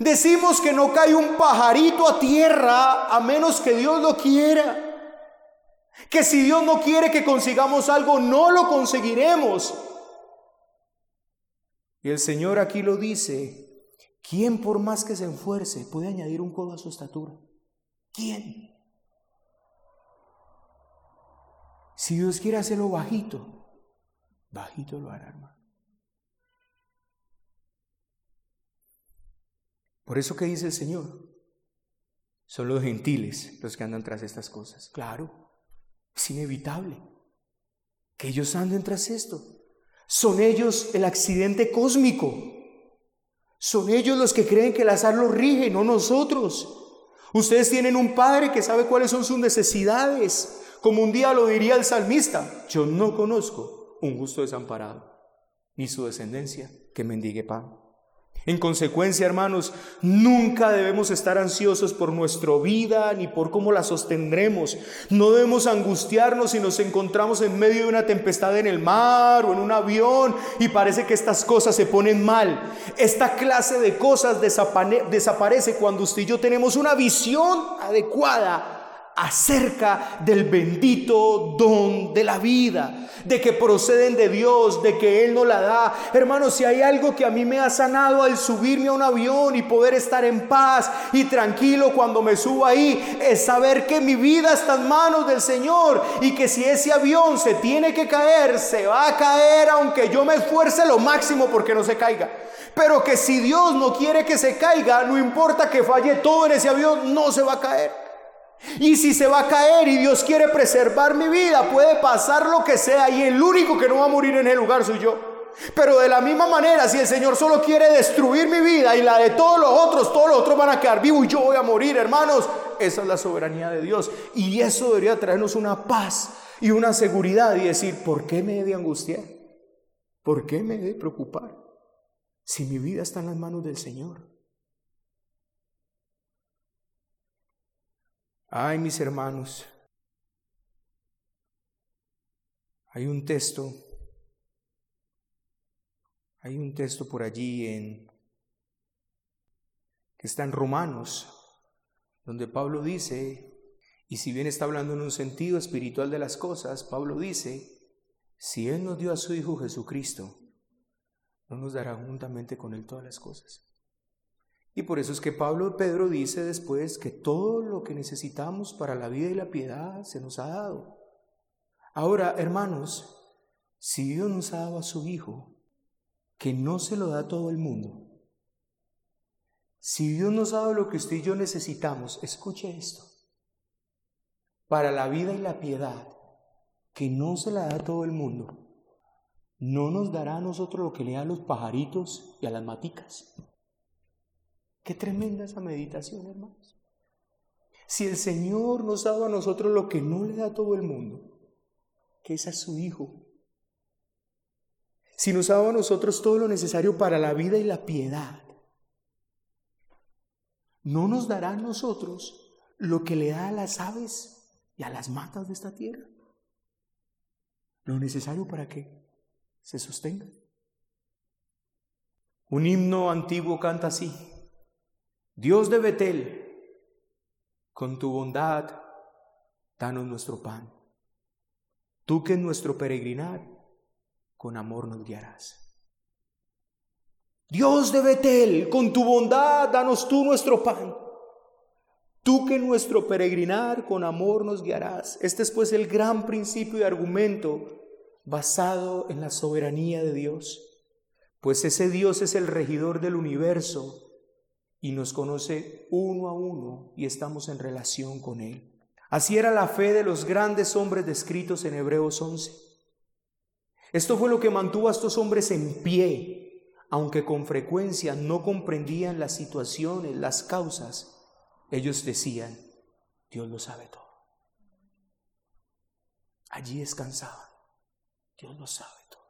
Decimos que no cae un pajarito a tierra a menos que Dios lo quiera. Que si Dios no quiere que consigamos algo, no lo conseguiremos. Y el Señor aquí lo dice, ¿quién por más que se enfuerce puede añadir un codo a su estatura? ¿Quién? Si Dios quiere hacerlo bajito, bajito lo hará. Por eso que dice el Señor, son los gentiles los que andan tras estas cosas. Claro, es inevitable que ellos anden tras esto. Son ellos el accidente cósmico. Son ellos los que creen que el azar los rige, no nosotros. Ustedes tienen un padre que sabe cuáles son sus necesidades. Como un día lo diría el salmista, yo no conozco un justo desamparado, ni su descendencia que mendigue pan. En consecuencia, hermanos, nunca debemos estar ansiosos por nuestra vida ni por cómo la sostendremos. No debemos angustiarnos si nos encontramos en medio de una tempestad en el mar o en un avión y parece que estas cosas se ponen mal. Esta clase de cosas desaparece cuando usted y yo tenemos una visión adecuada acerca del bendito don de la vida, de que proceden de Dios, de que Él no la da. Hermanos, si hay algo que a mí me ha sanado al subirme a un avión y poder estar en paz y tranquilo cuando me subo ahí, es saber que mi vida está en manos del Señor y que si ese avión se tiene que caer, se va a caer aunque yo me esfuerce lo máximo porque no se caiga. Pero que si Dios no quiere que se caiga, no importa que falle todo en ese avión, no se va a caer. Y si se va a caer y Dios quiere preservar mi vida, puede pasar lo que sea y el único que no va a morir en el lugar soy yo. Pero de la misma manera, si el Señor solo quiere destruir mi vida y la de todos los otros, todos los otros van a quedar vivos y yo voy a morir, hermanos, esa es la soberanía de Dios. Y eso debería traernos una paz y una seguridad y decir, ¿por qué me he de angustiar? ¿Por qué me he de preocupar? Si mi vida está en las manos del Señor. Ay, mis hermanos, hay un texto, hay un texto por allí en que está en Romanos, donde Pablo dice, y si bien está hablando en un sentido espiritual de las cosas, Pablo dice, si Él nos dio a su Hijo Jesucristo, no nos dará juntamente con Él todas las cosas. Y por eso es que Pablo Pedro dice después que todo lo que necesitamos para la vida y la piedad se nos ha dado. Ahora, hermanos, si Dios nos ha dado a su Hijo, que no se lo da a todo el mundo, si Dios nos ha dado lo que usted y yo necesitamos, escuche esto, para la vida y la piedad, que no se la da a todo el mundo, no nos dará a nosotros lo que le dan los pajaritos y a las maticas. Qué tremenda esa meditación, hermanos. Si el Señor nos dado a nosotros lo que no le da a todo el mundo, que es a su Hijo. Si nos dado a nosotros todo lo necesario para la vida y la piedad, ¿no nos dará a nosotros lo que le da a las aves y a las matas de esta tierra? Lo necesario para que se sostengan. Un himno antiguo canta así. Dios de Betel, con tu bondad, danos nuestro pan. Tú que en nuestro peregrinar, con amor nos guiarás. Dios de Betel, con tu bondad, danos tú nuestro pan. Tú que en nuestro peregrinar con amor nos guiarás. Este es pues el gran principio y argumento basado en la soberanía de Dios. Pues ese Dios es el regidor del universo y nos conoce uno a uno y estamos en relación con Él. Así era la fe de los grandes hombres descritos en Hebreos 11. Esto fue lo que mantuvo a estos hombres en pie, aunque con frecuencia no comprendían las situaciones, las causas. Ellos decían, Dios lo sabe todo. Allí descansaban, Dios lo sabe todo.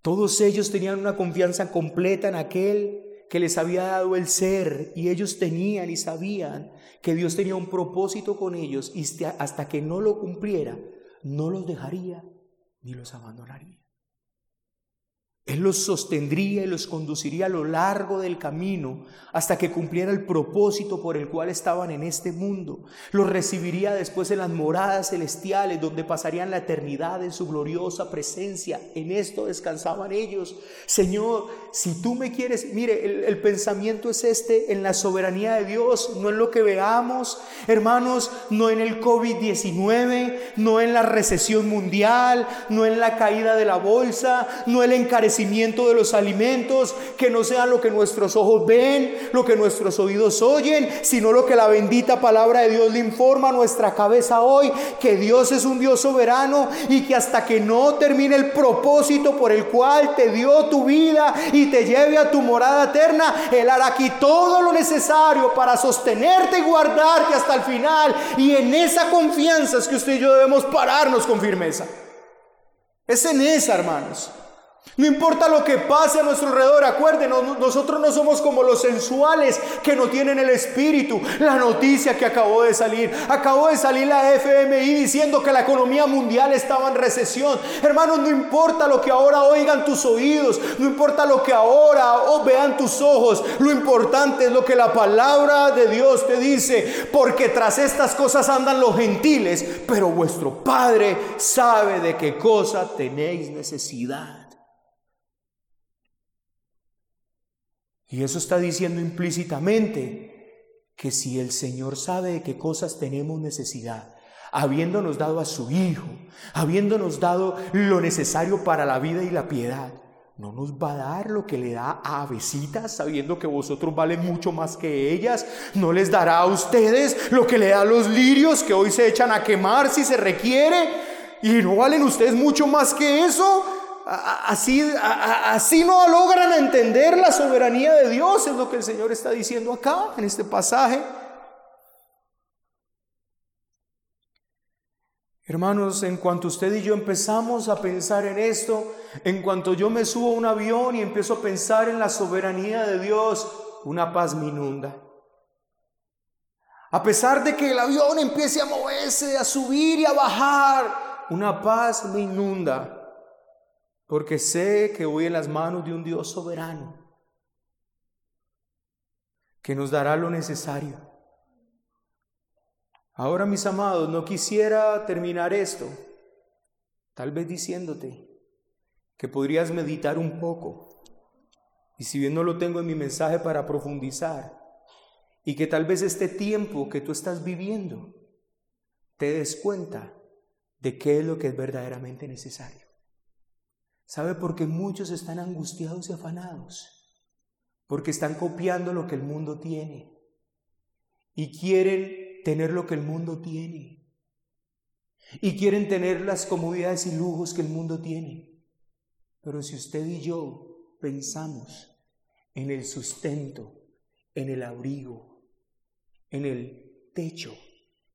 Todos ellos tenían una confianza completa en aquel que les había dado el ser y ellos tenían y sabían que Dios tenía un propósito con ellos y hasta que no lo cumpliera, no los dejaría ni los abandonaría. Él los sostendría y los conduciría a lo largo del camino hasta que cumpliera el propósito por el cual estaban en este mundo. Los recibiría después en las moradas celestiales donde pasarían la eternidad en su gloriosa presencia. En esto descansaban ellos. Señor, si tú me quieres, mire, el, pensamiento es este, en la soberanía de Dios, no en lo que veamos, hermanos, no en el COVID-19, no en la recesión mundial, no en la caída de la bolsa, no en el encarecimiento de los alimentos, que no sea lo que nuestros ojos ven, lo que nuestros oídos oyen, sino lo que la bendita palabra de Dios le informa a nuestra cabeza hoy, que Dios es un Dios soberano y que hasta que no termine el propósito por el cual te dio tu vida y te lleve a tu morada eterna, Él hará aquí todo lo necesario para sostenerte y guardarte hasta el final. Y en esa confianza es que usted y yo debemos pararnos con firmeza. Es en esa, hermanos. No importa lo que pase a nuestro alrededor, acuérdenos, nosotros no somos como los sensuales que no tienen el espíritu. La noticia que acabó de salir, acabó de salir la FMI diciendo que la economía mundial estaba en recesión. Hermanos, no importa lo que ahora oigan tus oídos, no importa lo que ahora vean tus ojos, lo importante es lo que la palabra de Dios te dice, porque tras estas cosas andan los gentiles, pero vuestro Padre sabe de qué cosa tenéis necesidad. Y eso está diciendo implícitamente que si el Señor sabe de qué cosas tenemos necesidad, habiéndonos dado a su Hijo, habiéndonos dado lo necesario para la vida y la piedad, no nos va a dar lo que le da a avecitas, sabiendo que vosotros valen mucho más que ellas. No les dará a ustedes lo que le da a los lirios que hoy se echan a quemar si se requiere. Y no valen ustedes mucho más que eso. Así, así no logran entender la soberanía de Dios, es lo que el Señor está diciendo acá, en este pasaje. Hermanos, en cuanto usted y yo empezamos a pensar en esto, en cuanto yo me subo a un avión y empiezo a pensar en la soberanía de Dios, una paz me inunda. A pesar de que el avión empiece a moverse, a subir y a bajar, una paz me inunda porque sé que voy en las manos de un Dios soberano que nos dará lo necesario. Ahora, mis amados, no quisiera terminar esto, tal vez diciéndote que podrías meditar un poco, y si bien no lo tengo en mi mensaje para profundizar, y que tal vez este tiempo que tú estás viviendo te des cuenta de qué es lo que es verdaderamente necesario. ¿Sabe por qué muchos están angustiados y afanados? Porque están copiando lo que el mundo tiene y quieren tener lo que el mundo tiene. Y quieren tener las comodidades y lujos que el mundo tiene. Pero si usted y yo pensamos en el sustento, en el abrigo, en el techo,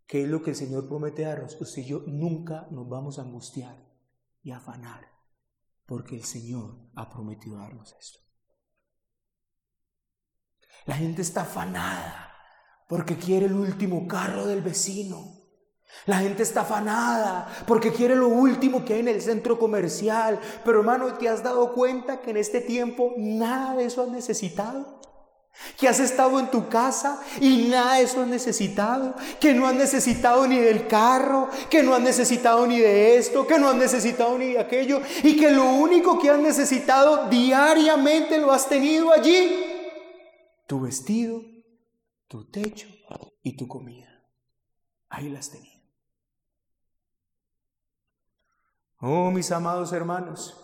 que es lo que el Señor promete darnos, usted y yo nunca nos vamos a angustiar y afanar porque el Señor ha prometido darnos esto. La gente está afanada porque quiere el último carro del vecino. La gente está afanada porque quiere lo último que hay en el centro comercial. Pero hermano, ¿te has dado cuenta que en este tiempo nada de eso has necesitado? Que has estado en tu casa y nada de eso has necesitado, que no has necesitado ni del carro, que no has necesitado ni de esto, que no has necesitado ni de aquello, y que lo único que has necesitado diariamente lo has tenido allí, tu vestido, tu techo y tu comida. Ahí las tenías. Oh, mis amados hermanos,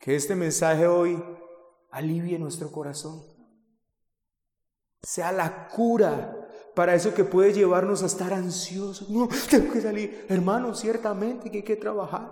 que este mensaje hoy alivie nuestro corazón sea la cura para eso que puede llevarnos a estar ansiosos. No, *laughs* tengo que salir. Hermano, ciertamente que hay que trabajar,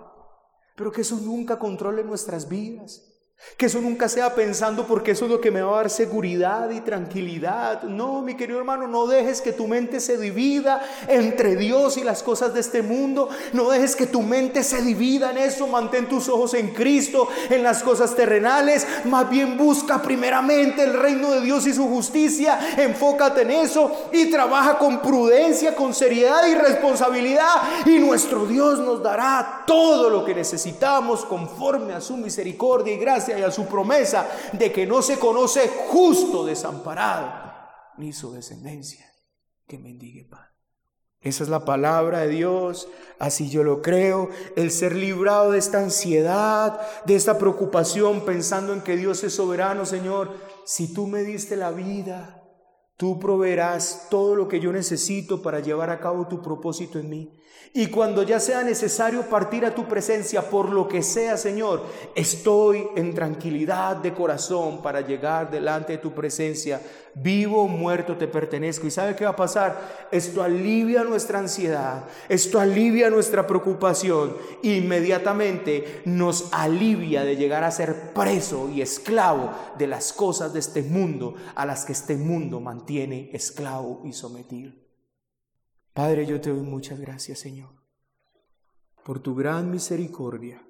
pero que eso nunca controle nuestras vidas. Que eso nunca sea pensando porque eso es lo que me va a dar seguridad y tranquilidad. No, mi querido hermano, no dejes que tu mente se divida entre Dios y las cosas de este mundo. No dejes que tu mente se divida en eso. Mantén tus ojos en Cristo, en las cosas terrenales. Más bien busca primeramente el reino de Dios y su justicia. Enfócate en eso y trabaja con prudencia, con seriedad y responsabilidad. Y nuestro Dios nos dará todo lo que necesitamos conforme a su misericordia y y a su promesa de que no se conoce justo desamparado, ni su descendencia que mendigue pan. Esa es la palabra de Dios, así yo lo creo, el ser librado de esta ansiedad, de esta preocupación, pensando en que Dios es soberano, Señor. Si tú me diste la vida, Tú proveerás todo lo que yo necesito para llevar a cabo tu propósito en mí. Y cuando ya sea necesario partir a tu presencia por lo que sea, Señor, estoy en tranquilidad de corazón para llegar delante de tu presencia. Vivo o muerto te pertenezco. ¿Y sabe qué va a pasar? Esto alivia nuestra ansiedad, esto alivia nuestra preocupación. Inmediatamente nos alivia de llegar a ser preso y esclavo de las cosas de este mundo a las que este mundo mantiene esclavo y sometido. Padre, yo te doy muchas gracias, Señor, por tu gran misericordia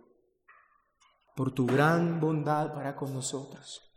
por tu gran bondad para con nosotros.